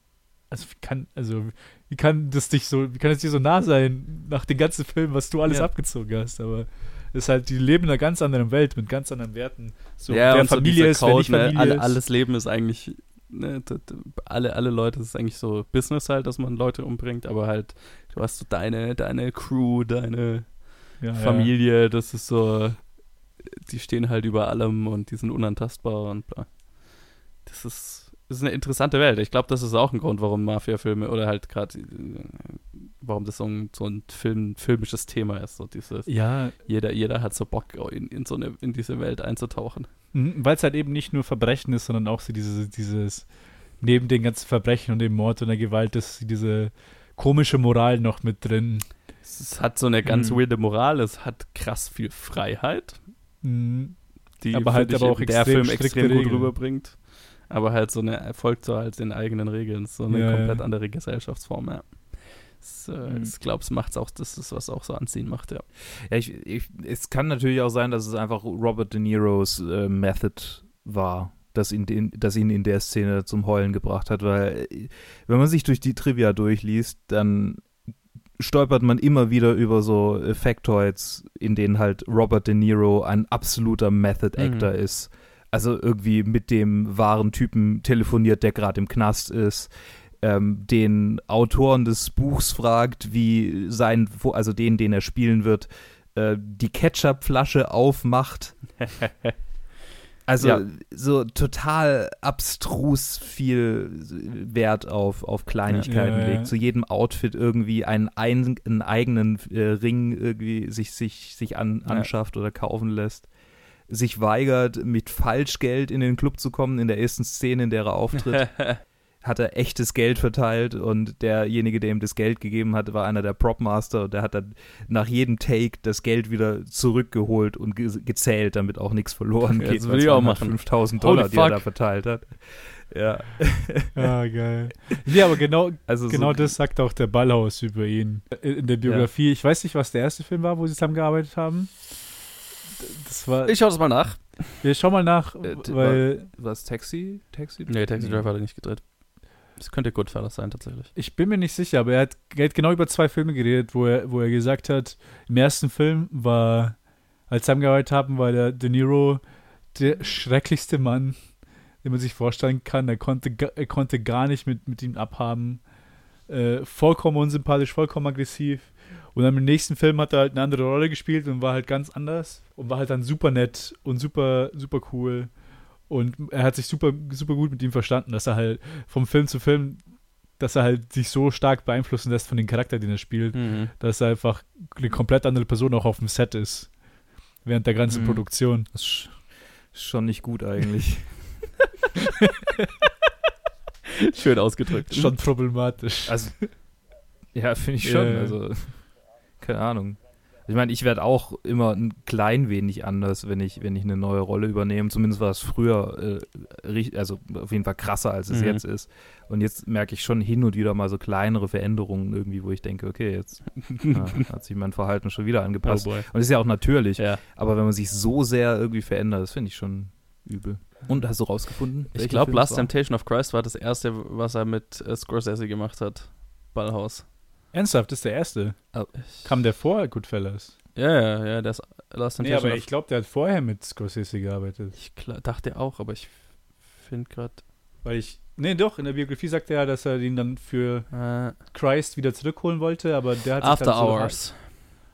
also wie kann, also wie kann das dich so, wie kann es dir so nah sein nach den ganzen Filmen, was du alles Ja. abgezogen hast? Aber es ist halt, die leben in einer ganz anderen Welt mit ganz anderen Werten. So, ja, wer und so Familie dieser ist, wer nicht ne, Familie alle, ist. Alles Leben ist eigentlich, ne, alle, alle Leute, das ist eigentlich so Business halt, dass man Leute umbringt, aber halt, du hast so deine, deine Crew, deine ja, Familie, das ist so, die stehen halt über allem und die sind unantastbar und bla. Das ist, das ist eine interessante Welt. Ich glaube, das ist auch ein Grund, warum Mafia-Filme oder halt gerade, warum das so ein, so ein Film, filmisches Thema ist. So dieses, Ja, ja jeder, jeder hat so Bock, in, in so eine, in diese Welt einzutauchen. Weil es halt eben nicht nur Verbrechen ist, sondern auch so dieses, dieses, neben den ganzen Verbrechen und dem Mord und der Gewalt ist diese komische Moral noch mit drin. Es hat so eine ganz Mhm. weirde Moral, es hat krass viel Freiheit, Mhm. die Aber halt aber auch der Film extrem gut Regeln. rüberbringt. Aber halt so eine, er folgt so halt den eigenen Regeln. So eine Ja, ja. komplett andere Gesellschaftsform, ja. Das, äh, Mhm. Ich glaube, es macht auch, das ist, was auch so anziehen macht, ja. Ja, ich, ich, es kann natürlich auch sein, dass es einfach Robert De Niros äh, Method war, das ihn, den, das ihn in der Szene zum Heulen gebracht hat, weil äh, wenn man sich durch die Trivia durchliest, dann stolpert man immer wieder über so Factoids, in denen halt Robert De Niro ein absoluter Method Mhm. Actor ist. Also irgendwie mit dem wahren Typen telefoniert, der gerade im Knast ist, ähm, den Autoren des Buchs fragt, wie sein, also den, den er spielen wird, äh, die Ketchupflasche aufmacht. Also Ja. so total abstrus viel Wert auf, auf Kleinigkeiten Ja, ja, legt. Zu jedem Outfit irgendwie einen, ein, einen eigenen äh, Ring irgendwie sich, sich, sich an, anschafft oder kaufen lässt. Sich weigert, mit Falschgeld in den Club zu kommen. In der ersten Szene, in der er auftritt, hat er echtes Geld verteilt und derjenige, der ihm das Geld gegeben hat, war einer der Propmaster und der hat dann nach jedem Take das Geld wieder zurückgeholt und ge gezählt, damit auch nichts verloren Ja, geht. das will ich auch machen. 5000 Holy Dollar, die er da verteilt hat. Ja, Ja, geil. Ja, aber genau, also genau so, das sagt auch der Ballhaus über ihn. In der Biografie, ich weiß nicht, was der erste Film war, wo sie zusammengearbeitet haben. Das war. Ich schau das mal nach. wir schauen mal nach, Äh, weil Was, Taxi? Taxi? Nee, Taxi Driver hat er nicht gedreht. Das könnte Goodfellas sein, tatsächlich. ich bin mir nicht sicher, aber er hat, er hat genau über zwei Filme geredet, wo er, wo er gesagt hat, im ersten Film war, als zusammengearbeitet haben, war der De Niro der schrecklichste Mann, den man sich vorstellen kann. Er konnte, er konnte gar nicht mit, mit ihm abhaben. Äh, vollkommen unsympathisch, vollkommen aggressiv. Und dann im nächsten Film hat er halt eine andere Rolle gespielt und war halt ganz anders und war halt dann super nett und super, super cool. Und er hat sich super, super gut mit ihm verstanden, dass er halt vom Film zu Film, dass er halt sich so stark beeinflussen lässt von dem Charakter, den er spielt, Mhm. dass er einfach eine komplett andere Person auch auf dem Set ist. Während der ganzen Mhm. Produktion. Das ist sch- schon nicht gut eigentlich. Schön ausgedrückt. Schon problematisch. Also, ja, finde ich schon. Ja. Also, keine Ahnung. Ich meine, ich werde auch immer ein klein wenig anders, wenn ich, wenn ich eine neue Rolle übernehme. Zumindest war es früher, äh, also auf jeden Fall krasser, als es Mhm. jetzt ist. Und jetzt merke ich schon hin und wieder mal so kleinere Veränderungen irgendwie, wo ich denke, okay, jetzt ja, hat sich mein Verhalten schon wieder Oh angepasst. boy. Und das ist ja auch natürlich. Ja. Aber wenn man sich so sehr irgendwie verändert, das finde ich schon übel. Und hast du rausgefunden? Ich glaube, Last war? Temptation of Christ war das erste, was er mit äh, Scorsese gemacht hat. Ballhaus. Ernsthaft, das ist der erste. Oh, Kam der vor Goodfellas? Ja, ja, ja, das Last Nee, aber ich glaube, der hat vorher mit Scorsese gearbeitet. Ich dachte auch, aber ich finde gerade. Weil ich. Nee, doch, in der Biografie sagt er ja, dass er ihn dann für Äh, Christ wieder zurückholen wollte, aber der hat sich After dann so Hours.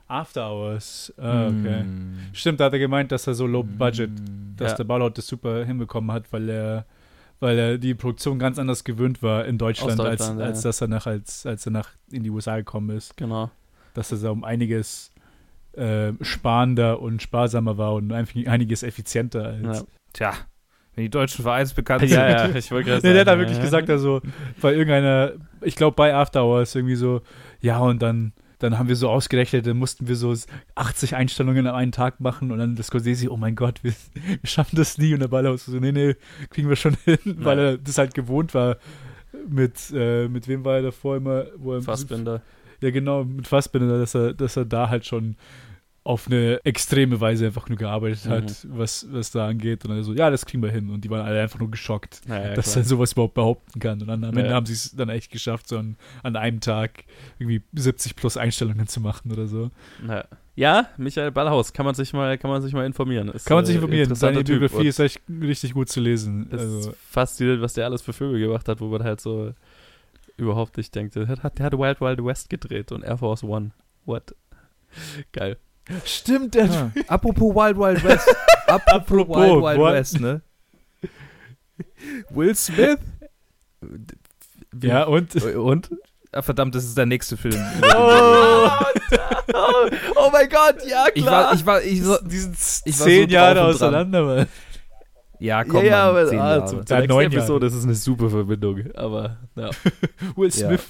After Hours. Ah, okay. Mm. Stimmt, da hat er gemeint, dass er so low budget, Mm. dass Ja. der Baulaut das super hinbekommen hat, weil er weil er die Produktion ganz anders gewöhnt war in Deutschland, Aus als, Deutschland, ja, als dass er nach als, als er nach in die USA gekommen ist. Genau. Dass er da um einiges äh, sparender und sparsamer war und einfach einiges effizienter als. Ja. Tja, wenn die deutschen Vereins bekannt sind. ja, ja, ich wollte gerade Nee, der hat da sagen, wirklich gesagt, also bei irgendeiner, ich glaube bei After Hours irgendwie so, ja und dann, dann haben wir so ausgerechnet, dann mussten wir so 80 Einstellungen an einen Tag machen und dann das Scorsese, oh mein Gott, wir, wir schaffen das nie. Und der Ballhaus so, nee, nee, kriegen wir schon hin, weil er das halt gewohnt war. Mit, äh, mit wem war er davor immer, wo er Fassbinder. ja, genau, mit Fassbinder, dass er, dass er da halt schon auf eine extreme Weise einfach nur gearbeitet Mhm. hat, was, was da angeht. Und dann so, ja, das kriegen wir hin. Und die waren alle einfach nur geschockt, Naja, dass klar. er sowas überhaupt behaupten kann. Und dann am Ende Ja. haben sie es dann echt geschafft, so an, an einem Tag irgendwie 70 plus Einstellungen zu machen oder so. Ja. ja, Michael Ballhaus, kann man sich mal, kann man sich mal informieren. Ist, Kann man sich äh, informieren. Seine Typ. Biografie ist echt richtig gut zu lesen. Das Also, ist faszinierend, was der alles für Filme gemacht hat, wo man halt so überhaupt nicht denkt. Der hat, der hat Wild Wild West gedreht und Air Force One. What? Geil. Stimmt, der Ah, apropos Wild Wild West. apropos Apropos, Wild Wild what? West, ne? Will Smith? Ja, und? Und? Ah, verdammt, das ist der nächste Film. Oh, oh, oh mein Gott, ja, Ich war, ich war, ich so, diesen zehn so Jahre auseinander, Mann. Ja, komm, ja, ja, Mann, aber zehn ah, Jahre. zum, Ja, zur nächsten neun Episode ist es eine super Verbindung. Aber ja. Will Ja. Smith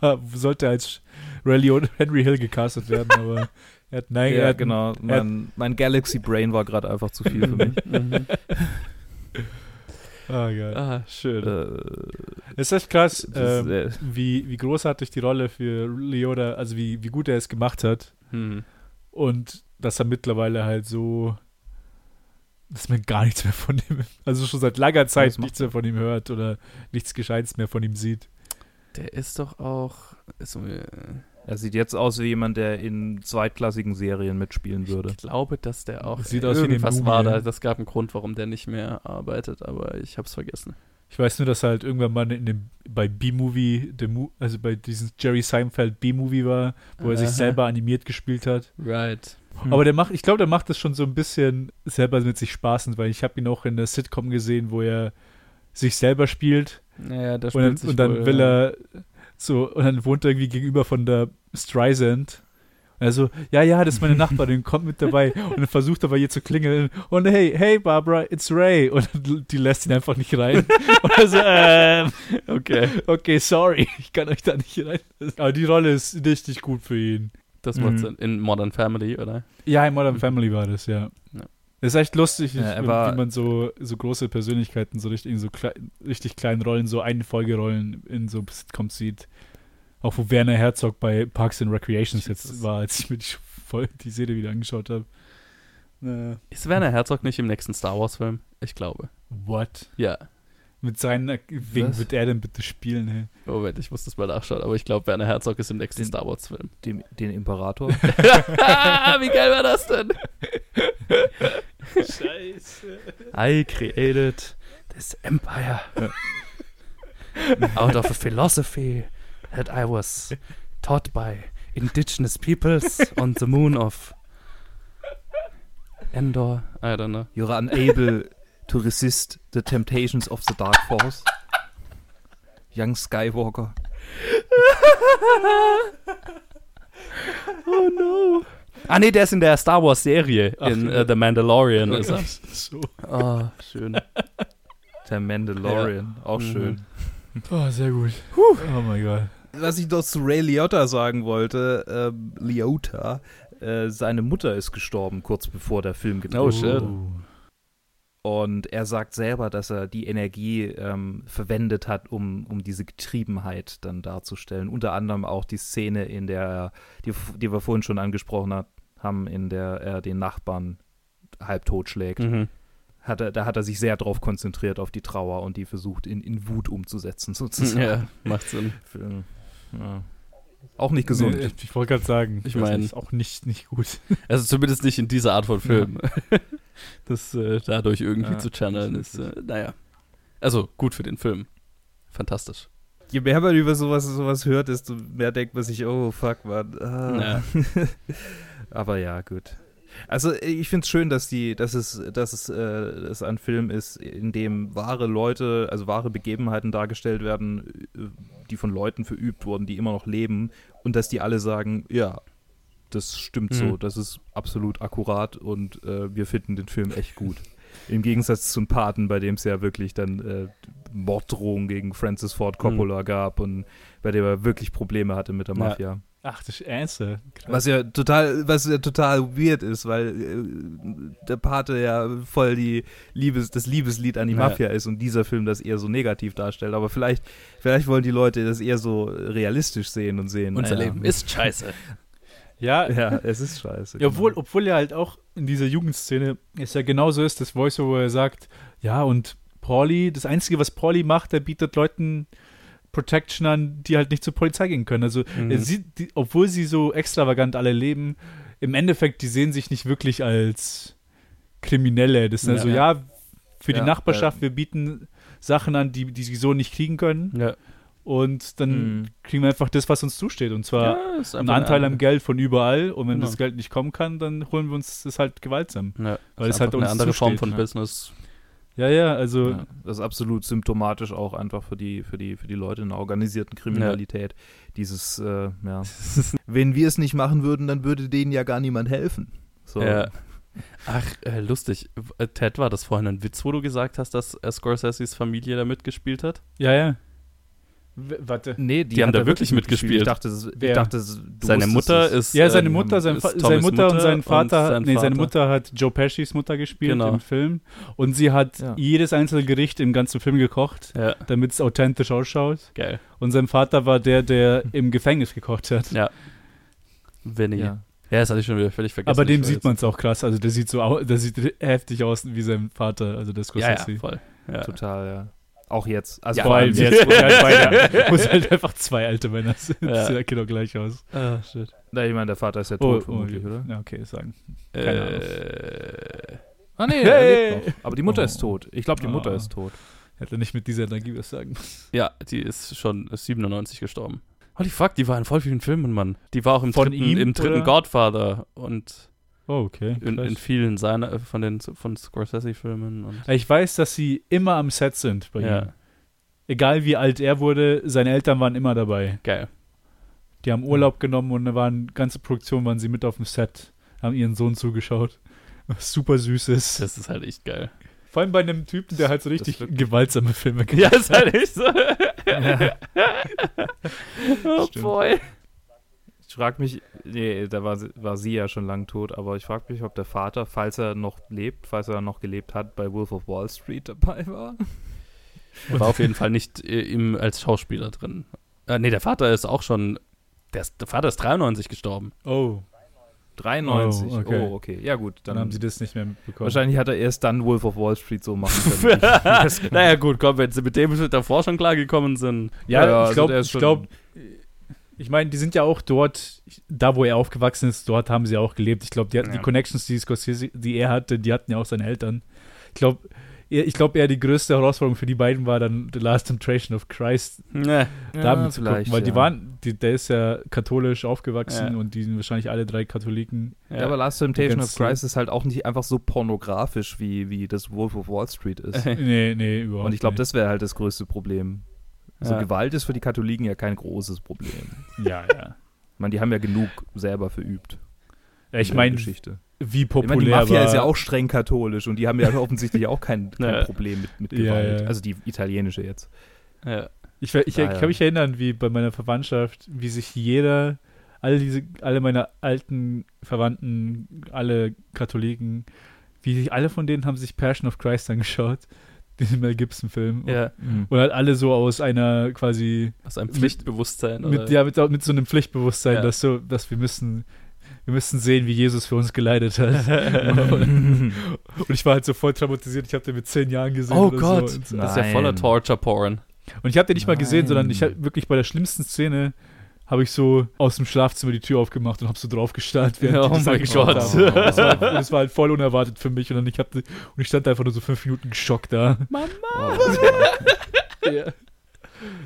war, sollte als Rally und Henry Hill gecastet werden, aber er hat nein, er ja, hat, genau. Mein, mein Galaxy Brain war gerade einfach zu viel für mich. Mhm. Ah, ja. ah, schön. äh, Es ist echt krass, das, ähm, äh, wie, wie großartig die Rolle für Leoda, also wie, wie gut er es gemacht hat Hm. und dass er mittlerweile halt so, dass man gar nichts mehr von ihm, also schon seit langer Zeit nichts mehr von ihm hört oder nichts Gescheites mehr von ihm sieht. Der ist doch auch. Ist, äh, er sieht jetzt aus wie jemand, der in zweitklassigen Serien mitspielen würde. ich glaube, dass der auch. Sieht aus wie Mumie, war da. Das gab einen Grund, warum der nicht mehr arbeitet, aber ich hab's vergessen. Ich weiß nur, dass er halt irgendwann mal in dem, bei B-Movie, also bei diesem Jerry Seinfeld B-Movie war, wo er sich Aha. selber animiert gespielt hat. Right. Hm. Aber der macht, ich glaube, der macht das schon so ein bisschen selber mit sich spaßend, weil ich habe ihn auch in der Sitcom gesehen, wo er sich selber spielt Naja, und dann, spielt sich und dann wohl, will ja. So und dann wohnt er irgendwie gegenüber von der Streisand. Und er so, ja, ja, das ist meine Nachbarin, kommt mit dabei. Und dann versucht er bei ihr zu klingeln. Und hey, hey, Barbara, it's Ray. Und die lässt ihn einfach nicht rein. Und er so, ähm, Okay. okay, sorry, ich kann euch da nicht rein. Aber die Rolle ist richtig gut für ihn. Das macht Mhm. In Modern Family, oder? Ja, in Modern Family war das, ja. Ja. Das ist echt lustig, Ja, wie, war- wie man so, so große Persönlichkeiten, so richtig, in so klei richtig kleinen Rollen, so Einfolgerollen in so Sitcoms sieht. Auch wo Werner Herzog bei Parks and Recreations jetzt Jesus. war, als ich mir die, voll, die Serie wieder angeschaut habe. Äh, Ist Werner Herzog nicht im nächsten Star Wars-Film? Ich glaube. what? Ja. Mit seinen, wem Was? wird er denn bitte spielen? Hey? Moment, ich muss das mal nachschauen, aber ich glaube, Werner Herzog ist im nächsten Den- Star Wars-Film. Den, den Imperator. Wie geil war das denn? Scheiße. I created this empire out of a philosophy that I was taught by indigenous peoples on the moon of Endor. I don't know. You're unable to resist the temptations of the Dark Force. Young Skywalker. Oh no. Ah nee, der ist in der Star Wars Serie Ach, in ja. äh, The Mandalorian. Ist er. so. Oh, schön. Der Mandalorian, auch Mhm. schön. Oh, sehr gut. Oh mein Gott. Was ich noch zu Ray Liotta sagen wollte, ähm, Liotta, äh, seine Mutter ist gestorben, kurz bevor der Film gedreht Oh, wurde. Und er sagt selber, dass er die Energie ähm, verwendet hat, um, um diese Getriebenheit dann darzustellen. Unter anderem auch die Szene, in der, die, die wir vorhin schon angesprochen hat, haben, in der er den Nachbarn halb totschlägt. Mhm. Hat er, da hat er sich sehr darauf konzentriert, auf die Trauer und die versucht in, in Wut umzusetzen, sozusagen. Ja, macht Sinn. Für, ja. Auch nicht gesund. Nee, ich wollte gerade sagen, Ich das mein- ist auch nicht, nicht gut. Also zumindest nicht in dieser Art von Film. das äh, dadurch irgendwie Ja, zu channeln ist, äh, naja. Also gut für den Film. Fantastisch. Je mehr man über sowas, sowas hört, desto mehr denkt man sich, oh fuck, man. Ah. Aber ja, gut. Also ich finde es schön, dass die, dass es, dass es, äh, es ein Film ist, in dem wahre Leute, also wahre Begebenheiten dargestellt werden, äh, die von Leuten verübt wurden, die immer noch leben, und dass die alle sagen, ja, das stimmt so, Mhm. das ist absolut akkurat und äh, wir finden den Film echt gut. Im Gegensatz zum Paten, bei dem es ja wirklich dann äh, Morddrohungen gegen Francis Ford Coppola gab und bei dem er wirklich Probleme hatte mit der Ja. Ach, das ist ernste. Was ja total, was ja total weird ist, weil äh, der Pate ja voll die Liebes, das Liebeslied an die Ja. Mafia ist und dieser Film das eher so negativ darstellt. Aber vielleicht, vielleicht wollen die Leute das eher so realistisch sehen und sehen. Unser Leben ist scheiße. Ja, Ja, es ist scheiße. Ja, obwohl, genau. obwohl er halt auch in dieser Jugendszene es ja genauso ist, das Voiceover, wo er sagt, ja, und Pauli, das Einzige, was Pauli macht, er bietet Leuten Protection an, die halt nicht zur Polizei gehen können. Also, Mhm. er sieht, die, obwohl sie so extravagant alle leben, im Endeffekt, die sehen sich nicht wirklich als Kriminelle. Das sind Ja. also, ja, für die Ja, Nachbarschaft, wir bieten Sachen an, die, die sie so nicht kriegen können. Ja. Und dann Mhm. kriegen wir einfach das, was uns zusteht. Und zwar ist einen Anteil am Geld von überall und wenn Genau. das Geld nicht kommen kann, dann holen wir uns das halt gewaltsam. Ja, Weil ist es halt eine andere Form zusteht, von ja. Business. Ja, ja, also Ja, das ist absolut symptomatisch auch einfach für die, für die, für die Leute in der organisierten Kriminalität. Dieses, äh, ja. Wenn wir es nicht machen würden, dann würde denen ja gar niemand helfen. So. Ja. Ach, äh, lustig. Äh, Ted, war das vorhin ein Witz, wo du gesagt hast, dass äh, Scorseses Familie da mitgespielt hat? ja, ja. Warte. Nee, die, Die haben da wirklich mitgespielt. Ich dachte, ich dachte Seine Mutter es. ist. Ja, seine ähm, Mutter, sein seine Mutter und sein Vater, sein nee, seine Vater. Mutter hat Joe Pescis Mutter gespielt Genau. im Film und sie hat Ja. jedes einzelne Gericht im ganzen Film gekocht, Ja, damit es authentisch ausschaut. geil. Und sein Vater war der, der im Gefängnis gekocht hat. Ja. Vinny. Ja. Ja. das hatte ich schon wieder völlig vergessen. Aber dem sieht man es auch krass. Also der sieht so der sieht heftig aus wie sein Vater, also der Ja, Scorsese. ja, voll. Ja. Total, ja. Auch jetzt. Also Ja, vor allem jetzt, wo halt beide, wo halt einfach zwei alte Männer sind. Ja. Das sieht genau gleich aus. Ah, shit. Na, ich meine, der Vater ist ja Oh, tot, oh, vermutlich, oder? Ja, okay, sagen. Keine Ahnung. Äh, Ah, nee, Hey! er lebt noch. Aber die Mutter Oh. ist tot. Ich glaube, die Mutter Ah. ist tot. Hätte nicht mit dieser Energie was sagen. ja, die ist schon 97 gestorben. Holy fuck, die war in voll vielen Filmen, Mann. Die war auch im Von dritten, ihm, im dritten oder? Godfather und Oh, okay. in, in vielen seiner, von den von Scorsese-Filmen. ich weiß, dass sie immer am Set sind bei Ja. ihm. Egal wie alt er wurde, seine Eltern waren immer dabei. Geil. Die haben Urlaub genommen und da waren ganze Produktion waren sie mit auf dem Set, haben ihren Sohn zugeschaut. Was super süß ist. Das ist halt echt geil. Vor allem bei einem Typen, der halt so richtig gewaltsame Filme gemacht Ja, ist halt echt so. oh Stimmt. boy. Ich frage mich, nee, da war, sie- war sie ja schon lang tot, aber ich frage mich, ob der Vater, falls er noch lebt, falls er noch gelebt hat, bei Wolf of Wall Street dabei war. Er war auf jeden Fall nicht äh, im, als Schauspieler drin. Äh, nee, der Vater ist auch schon. Der, ist, der Vater ist 93 gestorben. Oh, 93. Oh, okay. Oh, okay. Ja, gut. dann, Dann, haben sie das nicht mehr mitbekommen. Wahrscheinlich hat er erst dann Wolf of Wall Street so machen können. Naja, gut, komm, wenn sie mit dem davor schon klargekommen sind. Ja, Ja, ich also glaube, der ist ich meine, die sind ja auch dort, da wo er aufgewachsen ist, dort haben sie auch gelebt. Ich glaube, die, hatten Ja. die Connections, die Scorsese, die er hatte, die hatten ja auch seine Eltern. Ich glaube, ich glaube eher die größte Herausforderung für die beiden war dann The Last Temptation of Christ, Ne. da mitzugucken, weil die ja. waren, die, der ist ja katholisch aufgewachsen Ja. und die sind wahrscheinlich alle drei Katholiken. Ja, aber Last Temptation of Christ ist halt auch nicht einfach so pornografisch, wie, wie das Wolf of Wall Street ist. Nee, nee, überhaupt Und ich glaube, das wäre halt das größte Problem. Also Ja. Gewalt ist für die Katholiken ja kein großes Problem. Ja, ja. Ich meine, die haben ja genug selber verübt. ja ich meine, Geschichte. wie Ich populär meine, die Mafia war. ist ja auch streng katholisch und die haben ja offensichtlich auch kein, kein Ja. Problem mit, mit Gewalt. ja. Also die italienische jetzt. Ja. Ich, ich, Daher- kann mich erinnern, wie bei meiner Verwandtschaft, wie sich jeder, alle diese, alle meine alten Verwandten, alle Katholiken, wie sich alle von denen haben sich Passion of Christ angeschaut, den Mel Gibson-Film. ja. Und halt alle so aus einer quasi Aus einem Mit- Pflichtbewusstzein. mit, oder? ja, mit, mit so einem Pflichtbewusstsein, Ja. dass so, dass wir müssen, wir müssen sehen, wie Jesus für uns geleitet hat. Mhm. Und ich war halt so voll traumatisiert. Ich habe den mit zehn Jahren gesehen. Oh oder Gott, So. Und, das ist ja Nein. voller Torture-Porn. und ich habe den nicht mal gesehen, Nein. sondern ich habe wirklich bei der schlimmsten Szene habe ich so aus dem Schlafzimmer die Tür aufgemacht und habe so drauf gestarrt, während Oh mein Gott. Das war, halt, das war halt voll unerwartet für mich und dann ich hab, und ich stand einfach nur so fünf Minuten geschockt da. Oh, Ja.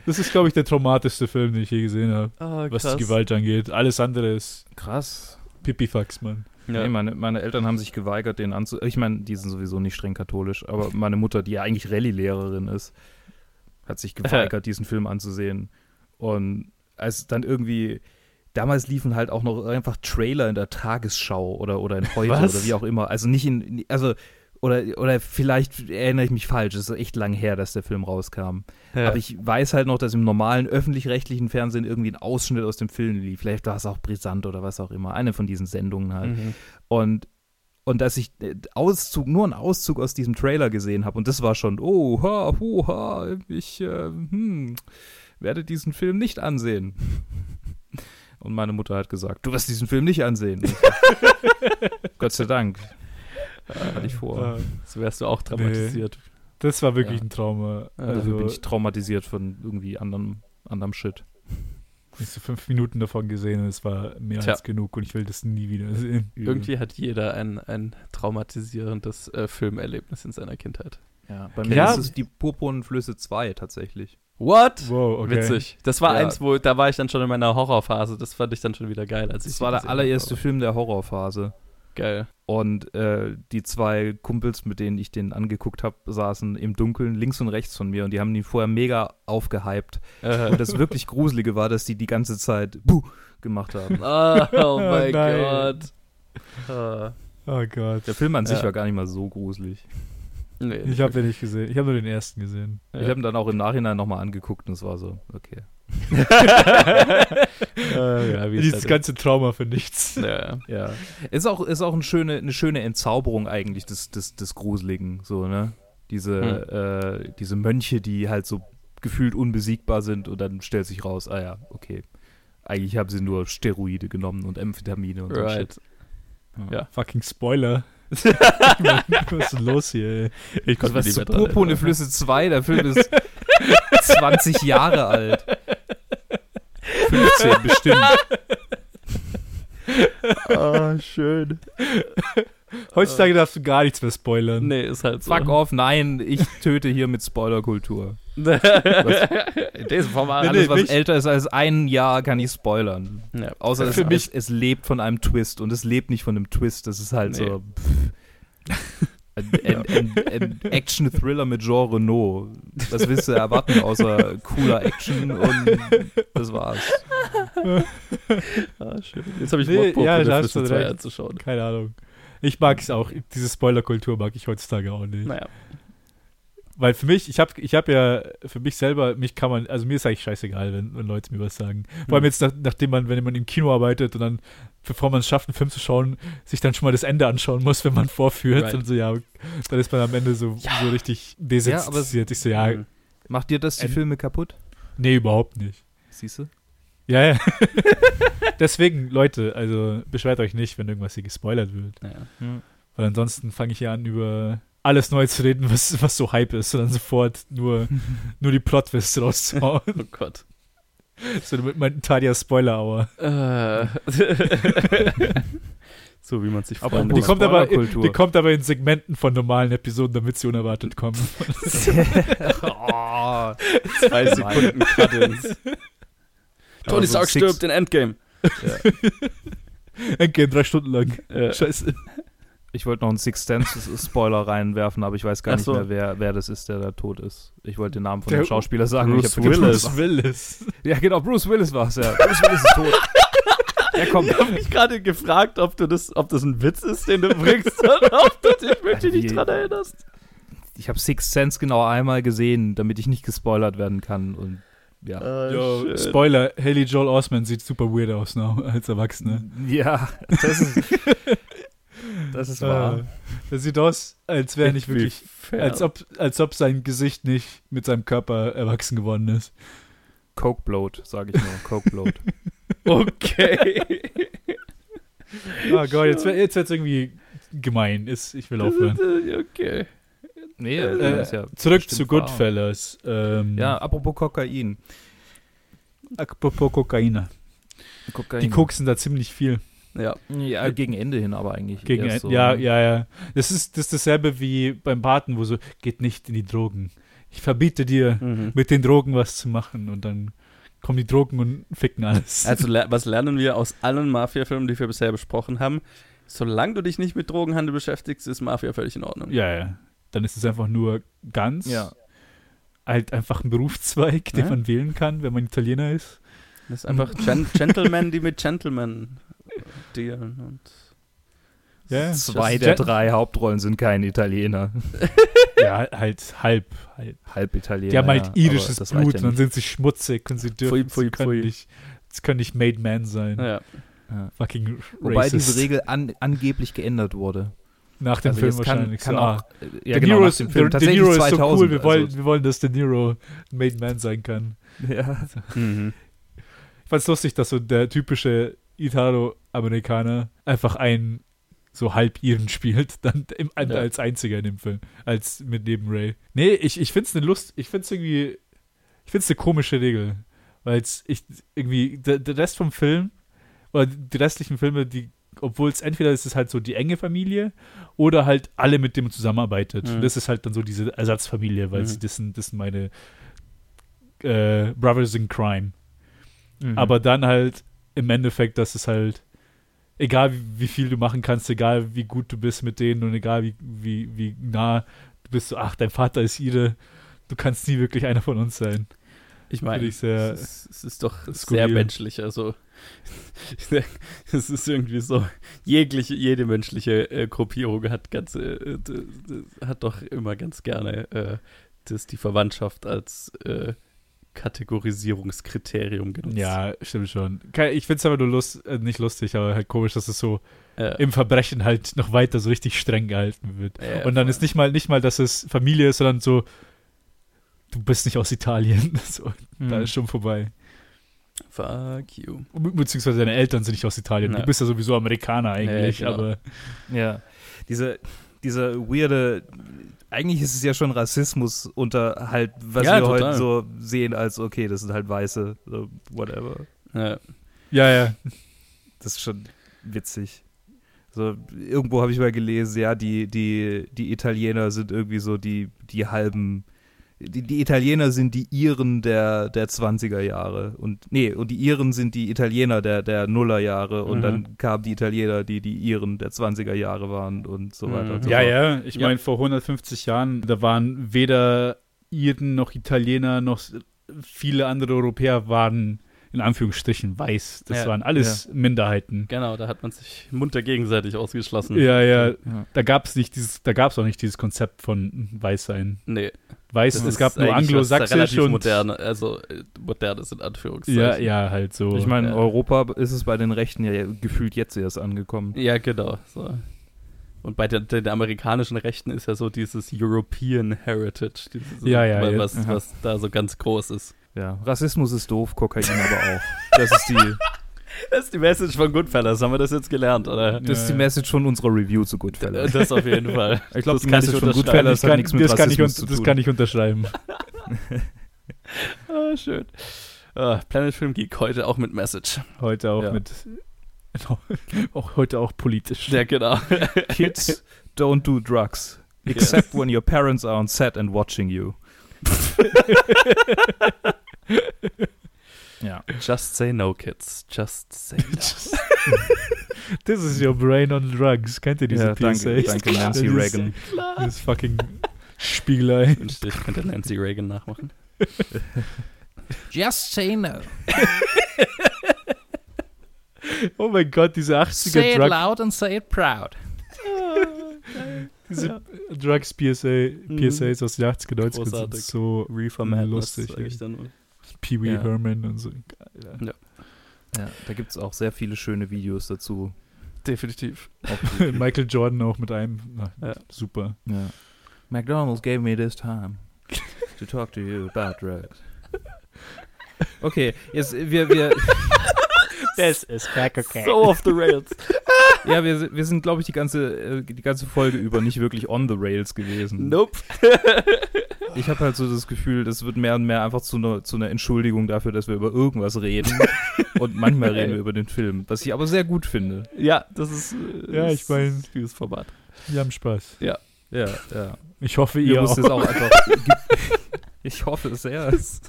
Das ist, glaube ich, der traumatischste Film, den ich je gesehen habe, Oh, was die Gewalt angeht. Alles andere ist krass. Pipifax, Mann. Ja. Nee, meine, meine Eltern haben sich geweigert, den anzu... Ich meine, die sind sowieso nicht streng katholisch, aber meine Mutter, die ja eigentlich Rallye-Lehrerin ist, hat sich geweigert, diesen Film anzusehen. Und als dann irgendwie... Damals liefen halt auch noch einfach Trailer in der Tagesschau oder, oder in Heute Was? oder wie auch immer. Also nicht in... Also... Oder, oder vielleicht erinnere ich mich falsch, es ist echt lang her, dass der Film rauskam. Ja. Aber ich weiß halt noch, dass im normalen öffentlich-rechtlichen Fernsehen irgendwie ein Ausschnitt aus dem Film lief. Vielleicht war es auch brisant oder was auch immer. Eine von diesen Sendungen halt. Mhm. Und, und dass ich äh, Auszug, nur einen Auszug aus diesem Trailer gesehen habe und das war schon, oh, ha, hu, ha, ich äh, hm, werde diesen Film nicht ansehen. Und meine Mutter hat gesagt, du wirst diesen Film nicht ansehen. Gott sei Dank. Hatte ich vor. Äh, So wärst du auch traumatisiert. Das war wirklich Ja. ein Trauma. Also Also, bin ich traumatisiert von irgendwie anderem, anderem Shit. ich so fünf Minuten davon gesehen und es war mehr Tja. als genug und ich will das nie wieder sehen. Irgendwie hat jeder ein, ein traumatisierendes äh, Filmerlebnis in seiner Kindheit. Ja, bei mir Ja. ist es die Purpurnen Flüsse 2 tatsächlich. What? Wow, okay. Witzig. Das war Ja. eins, wo da war ich dann schon in meiner Horrorphase. Das fand ich dann schon wieder geil. Als ich Das war der allererste Film der Horrorphase. Geil. Und äh, die zwei Kumpels, mit denen ich den angeguckt habe, saßen im Dunkeln links und rechts von mir und die haben ihn vorher mega aufgehypt. Äh, Und das wirklich Gruselige war, dass die die ganze Zeit Buh gemacht haben. oh, oh mein. Gott. Ah. Oh Gott. Der Film an sich Ja. war gar nicht mal so gruselig. Nee, Ich habe den nicht gesehen. Ich habe nur den ersten gesehen. Ja. Ich habe ihn dann auch im Nachhinein nochmal angeguckt und es war so, okay. äh, ja, Dieses halt ganze Trauma für nichts. ist. Ja. Ja. Ist auch, ist auch eine, schöne, eine schöne Entzauberung eigentlich des, des, des Gruseligen, so, ne? Diese, äh, diese Mönche, die halt so gefühlt unbesiegbar sind und dann stellt sich raus, ah ja, okay. Eigentlich haben sie nur Steroide genommen und Amphetamine und so Right. Shit. Ja. Fucking Spoiler. Was ist denn los hier, ey? Ich Also konnte was nicht zu Purpurne. Flüsse 2, der Film ist 20 Jahre alt. 15 bestimmt. Ah, schön. Heutzutage darfst du gar nichts mehr spoilern. Nee, ist halt so. Fuck off, nein, ich töte hier mit Spoilerkultur. In diesem Format, alles, nee, was mich- älter ist als ein Jahr, kann ich spoilern. ja. Außer es, Für mich- es, es lebt von einem Twist und es lebt nicht von einem Twist. Das ist halt Nee. so. Pff, ein, ein, ein, ein Action-Thriller mit Jean Renault. Was willst du erwarten, außer cooler Action und das war's. Ah, schön. Jetzt habe ich Nee, Bock, ja, da hast du 2 recht. anzuschauen. Keine Ahnung. Ich mag es auch. Diese Spoilerkultur mag ich heutzutage auch nicht. Naja. Weil für mich, ich habe ich hab ja, für mich selber, mich kann man, also mir ist eigentlich scheißegal, wenn, wenn Leute mir was sagen. Vor allem Hm. jetzt, nach, nachdem man, wenn man im Kino arbeitet und dann, bevor man es schafft, einen Film zu schauen, sich dann schon mal das Ende anschauen muss, wenn man vorführt Right. und so, ja, dann ist man am Ende so, so richtig desensibilisiert. ich so, ja, Mhm. Macht dir das die Filme kaputt? nee, überhaupt nicht. Siehst du? Ja, ja. Deswegen, Leute, also beschwert euch nicht, wenn irgendwas hier gespoilert wird. Naja. Weil ansonsten fange ich hier an, über alles neu zu reden, was, was so Hype ist und dann sofort nur, nur die Plot-Twists rauszuhauen. Oh Gott. so mit meinem Tadia Spoiler-Hour. Äh. so wie man sich freuen Die kommt, aber, Spoilerkultur. die kommt aber in Segmenten von normalen Episoden, damit sie unerwartet kommen. oh, Zwei Sekunden Cut-ins. Tony so Stark Six- stirbt in Endgame. Endgame drei Stunden lang. Ja. Scheiße. Ich wollte noch einen Sixth Sense-Spoiler reinwerfen, aber ich weiß gar Ach nicht so. mehr, wer, wer das ist, der da tot ist. Ich wollte den Namen von Der- dem Schauspieler sagen. Bruce ich hab vergessen, Willis. es Willis. Ja, genau, Bruce Willis war es, ja. Bruce Willis ist tot. Ja, komm. Ich habe mich gerade gefragt, ob, du das, ob das ein Witz ist, den du bringst, oder ob du dich wirklich nicht dran erinnerst. Ich habe Six Sense genau einmal gesehen, damit ich nicht gespoilert werden kann. Und ja. Ah, Yo. Spoiler, Haley Joel Osment sieht super weird aus now, als Erwachsene. Ja, das ist. das ist wahr. Äh, Das sieht aus, als wäre er nicht wirklich, als ob, als ob sein Gesicht nicht mit seinem Körper erwachsen geworden ist. Coke Bloat, sage ich nur. Coke Bloat. Okay. Oh Gott, jetzt, jetzt wird's irgendwie gemein. Ist, ich will aufhören. okay. Nee, Äh, ja Zurück zu. Goodfellas. Ähm, Ja, apropos Kokain. Apropos Kokainer. Kokain. Die koksen da ziemlich viel. Ja. Ja, gegen Ende hin aber eigentlich. Gegen, erst so, ja, ne? ja, ja. Das ist, das ist dasselbe wie beim Paten, wo so, geht nicht in die Drogen. Ich verbiete dir, Mhm. mit den Drogen was zu machen. Und dann kommen die Drogen und ficken alles. Also was lernen wir aus allen Mafia-Filmen, die wir bisher besprochen haben? Solange du dich nicht mit Drogenhandel beschäftigst, ist Mafia völlig in Ordnung. ja, ja. Dann ist es einfach nur ganz, Ja. halt einfach ein Berufszweig, den Ja. man wählen kann, wenn man Italiener ist. Das ist einfach Gen Gentlemen, die mit Gentlemen dealen. Und Ja, Zwei der drei Hauptrollen sind kein Italiener. Ja, halt halb, halb. Halb Italiener. Die haben halt ja, irisches Blut und dann sind sie schmutzig und sie dürfen, Pfui, pfui, sie können pfui. nicht, sie können nicht Made Man sein. ja. Ja. Fucking Wobei racist. diese Regel an, angeblich geändert wurde. Nach dem Also Film jetzt kann, wahrscheinlich. kann so, auch, ah, ja, De genau, Niro nach ist, dem De, Film. De Tatsächlich Niro ist so 2000, cool, wir wollen, also, wir wollen, dass De Niro ein Made Man sein kann. ja. Mhm. Ich fand's lustig, dass so der typische Italo-Amerikaner einfach einen so halb iren spielt, dann im, Ja. als einziger in dem Film, als mit neben Ray. Nee, ich, ich find's eine Lust, ich find's irgendwie, ich find's eine komische Regel, weil ich irgendwie, der, der Rest vom Film, oder die restlichen Filme, die, obwohl es entweder ist es halt so die enge Familie oder halt alle, mit denen man zusammenarbeitet. Mhm. Und das ist halt dann so diese Ersatzfamilie, weil Mhm. sie, das, sind, das sind meine äh, Brothers in Crime. Mhm. Aber dann halt im Endeffekt, dass es halt, egal wie, wie viel du machen kannst, egal wie gut du bist mit denen und egal wie, wie, wie nah du bist, so, ach, dein Vater ist Ide, du kannst nie wirklich einer von uns sein. Ich meine, Finde ich sehr es, ist- es ist doch skurril. sehr menschlich. Also, es ist irgendwie so, jegliche, jede menschliche äh, Gruppierung hat ganz, äh, hat doch immer ganz gerne äh, das, die Verwandtschaft als äh, Kategorisierungskriterium genutzt. Ja, stimmt schon. Ich finde es aber nur lust, äh, nicht lustig, aber halt komisch, dass es so Äh, im Verbrechen halt noch weiter so richtig streng gehalten wird. ja, Und dann ist nicht mal, nicht mal, dass es Familie ist, sondern so, du bist nicht aus Italien. So, Mhm. Da ist schon vorbei. Fuck you. Be- Beziehungsweise deine Eltern sind nicht aus Italien. Ja. Du bist ja sowieso Amerikaner eigentlich, genau. aber Ja, diese, diese weirde, eigentlich ist es ja schon Rassismus unter halt, was Ja, wir total. heute so sehen als, okay, das sind halt Weiße, so, whatever. Ja. ja, ja. Das ist schon witzig. So, irgendwo habe ich mal gelesen, ja, die, die, die Italiener sind irgendwie so die, die halben, die, die Italiener sind die Iren der, der 20er Jahre. Und, nee, und die Iren sind die Italiener der, der Nullerjahre. Und Mhm. dann kamen die Italiener, die die Iren der 20er Jahre waren und so weiter und so Mhm. Ja, fort. ja. Ich Ja. meine, vor 150 Jahren, da waren weder Iren noch Italiener noch viele andere Europäer waren in Anführungsstrichen weiß. Das Ja, waren alles Minderheiten. Genau, da hat man sich munter gegenseitig ausgeschlossen. Ja, ja. Ja. Da gab es nicht dieses, da gab es auch nicht dieses Konzept von Weißsein. Nee, Weiß, das es gab nur relativ und moderne, also äh, modernes in Anführungszeichen. ja, ja, halt so. Ich meine, Ja. Europa ist es bei den Rechten ja gefühlt jetzt erst angekommen. Ja, genau. So. Und bei den, den amerikanischen Rechten ist ja so dieses European Heritage, dieses, Ja, ja, ja. was, Aha. was da so ganz groß ist. Ja, Rassismus ist doof, Kokain aber auch. Das ist die, Das ist die Message von Goodfellas. Haben wir das jetzt gelernt, oder? das ist die. Message von unserer Review zu Goodfellas. Das auf jeden Fall. Ich glaube, Das die kann ich Message von unterschreiben. Goodfellas das hat kann, nichts mit das kann, ich, Rassismus zu das tun. kann ich unterschreiben. Ah, schön. Ah, Planet Film Geek heute auch mit Message. Heute auch Ja. mit. auch heute auch politisch. Ja, genau. Kids don't do drugs. Except when your parents are on set and watching you. ja. Just say no, kids. Just say no. This is your brain on drugs. Kennt ihr diese Ja, danke, PSAs? danke, Nancy Das ist- Reagan. Das fucking Spiegelei. Ich ich könnte Nancy Reagan nachmachen. Just say no. Oh mein Gott, diese 80er Say it Drug, loud and say it proud. diese Drugs PSA, PSAs aus den 80er, 90er sind so Reefer lustig, sag ich dann mal. Pee Wee Ja. Herman und so. Geil, ja. Ja, da gibt es auch sehr viele schöne Videos dazu. Definitiv. Michael Jordan auch mit einem. Na, Ja. Super. Ja. McDonald's gave me this time to talk to you about drugs. Okay, jetzt wir wir Das ist crack okay. So off the rails. ja wir, sind- wir sind glaube ich die ganze äh, die ganze Folge über nicht wirklich on the rails gewesen. Nope. Ich habe halt so das Gefühl, das wird mehr und mehr einfach zu einer zu einer Entschuldigung dafür, dass wir über irgendwas reden und manchmal reden wir über den Film, was ich aber sehr gut finde. Ja, das ist. äh, Ja, das ich mein- ist Dieses Format. Wir haben Spaß. Ja, ja. Ich hoffe, Wir ihr mussten auch. es auch einfach Ich hoffe es sehr. Es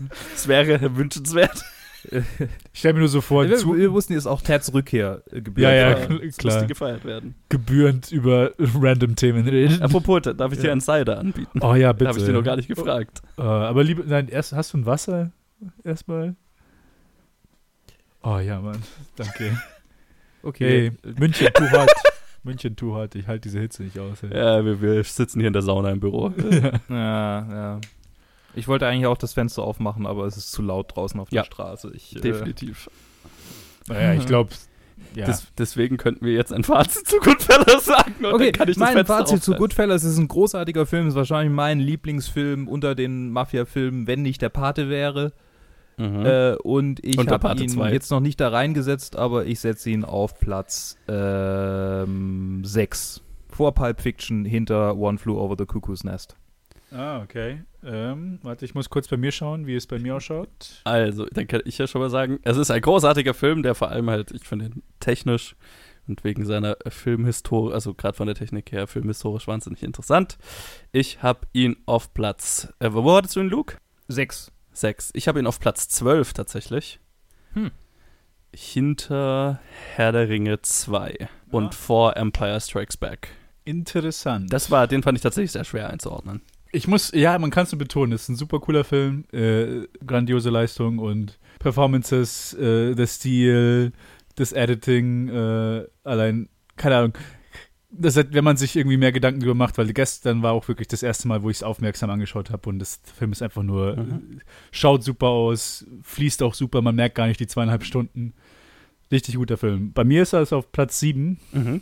wäre wünschenswert. Ich stelle mir nur so vor, wir, zu, wir wussten jetzt auch Terz Rückkehr äh, gebührt. Ja, ja, haben. klar. Gefeiert werden. gebührend über random Themen reden. Apropos, darf ich dir Ja. einen Cider anbieten? Oh ja, bitte. Habe ich dir noch gar nicht gefragt. Äh, aber lieber, nein, erst hast du ein Wasser erstmal. Oh ja, Mann. Danke. Okay. Hey, München, too hot. München, too hot. Ich halte diese Hitze nicht aus. Ey. Ja, wir, wir sitzen hier in der Sauna im Büro. Ja, ja. Ich wollte eigentlich auch das Fenster aufmachen, aber es ist zu laut draußen auf Ja. der Straße. Ich, äh, Definitiv. Naja, ich glaube, ja. Des, deswegen könnten wir jetzt ein Fazit zu Goodfellas sagen. Okay, dann kann ich mein Fazit zu aufreißen. Goodfellas ist ein großartiger Film, ist wahrscheinlich mein Lieblingsfilm unter den Mafia-Filmen, wenn nicht der Pate wäre. Mhm. Äh, und ich habe ihn 2. jetzt noch nicht da reingesetzt, aber ich setze ihn auf Platz 6. Vor Pulp Fiction, hinter One Flew Over the Cuckoo's Nest. Ah, okay. Ähm, warte, ich muss kurz bei mir schauen, wie es bei mir ausschaut. Also, dann kann ich ja schon mal sagen, es ist ein großartiger Film, der vor allem halt, ich finde ihn technisch und wegen seiner Filmhistorie, also gerade von der Technik her, filmhistorisch wahnsinnig interessant. Ich habe ihn auf Platz, äh, wo hattest du ihn, Luke? 6. Sechs. Ich habe ihn auf Platz 12 tatsächlich. Hm. Hinter Herr der Ringe 2 und Ah. vor Empire Strikes Back. Interessant. Das war, den fand ich tatsächlich sehr schwer einzuordnen. Ich muss, ja, man kann es nur betonen, es ist ein super cooler Film, äh, grandiose Leistung und Performances, äh, der Stil, das Editing, äh, allein, keine Ahnung. Das, hat- wenn man sich irgendwie mehr Gedanken darüber macht, weil gestern war auch wirklich das erste Mal, wo ich es aufmerksam angeschaut habe und das Film ist einfach nur, Mhm. äh, schaut super aus, fließt auch super, man merkt gar nicht die zweieinhalb Stunden. Richtig guter Film. Bei mir ist er also auf Platz 7 Mhm.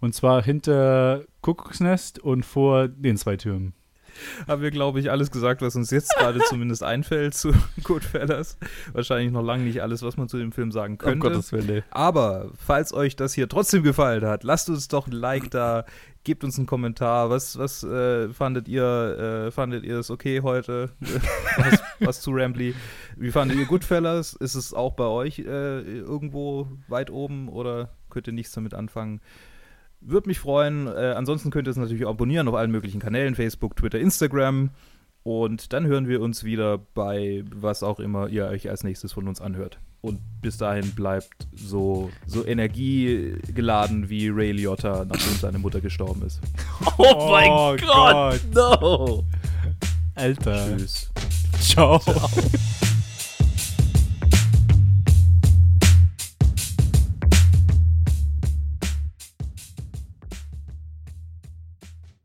und zwar hinter Kuckucksnest und vor den zwei Türmen. Haben wir, glaube ich, alles gesagt, was uns jetzt gerade zumindest einfällt zu Goodfellas. Wahrscheinlich noch lange nicht alles, was man zu dem Film sagen Um könnte. Gottes Willen. Aber falls euch das hier trotzdem gefallen hat, lasst uns doch ein Like da, gebt uns einen Kommentar. Was, was äh, fandet ihr? Äh, fandet ihr es okay heute? was, was zu Rambly? Wie fandet ihr Goodfellas? Ist es auch bei euch äh, irgendwo weit oben oder könnt ihr nichts damit anfangen? Würde mich freuen. Äh, ansonsten könnt ihr es natürlich abonnieren auf allen möglichen Kanälen: Facebook, Twitter, Instagram. Und dann hören wir uns wieder bei was auch immer ihr euch als nächstes von uns anhört. Und bis dahin bleibt so, so energiegeladen wie Ray Liotta, nachdem seine Mutter gestorben ist. Oh, mein Oh Gott, no! Alter. Tschüss. Ciao.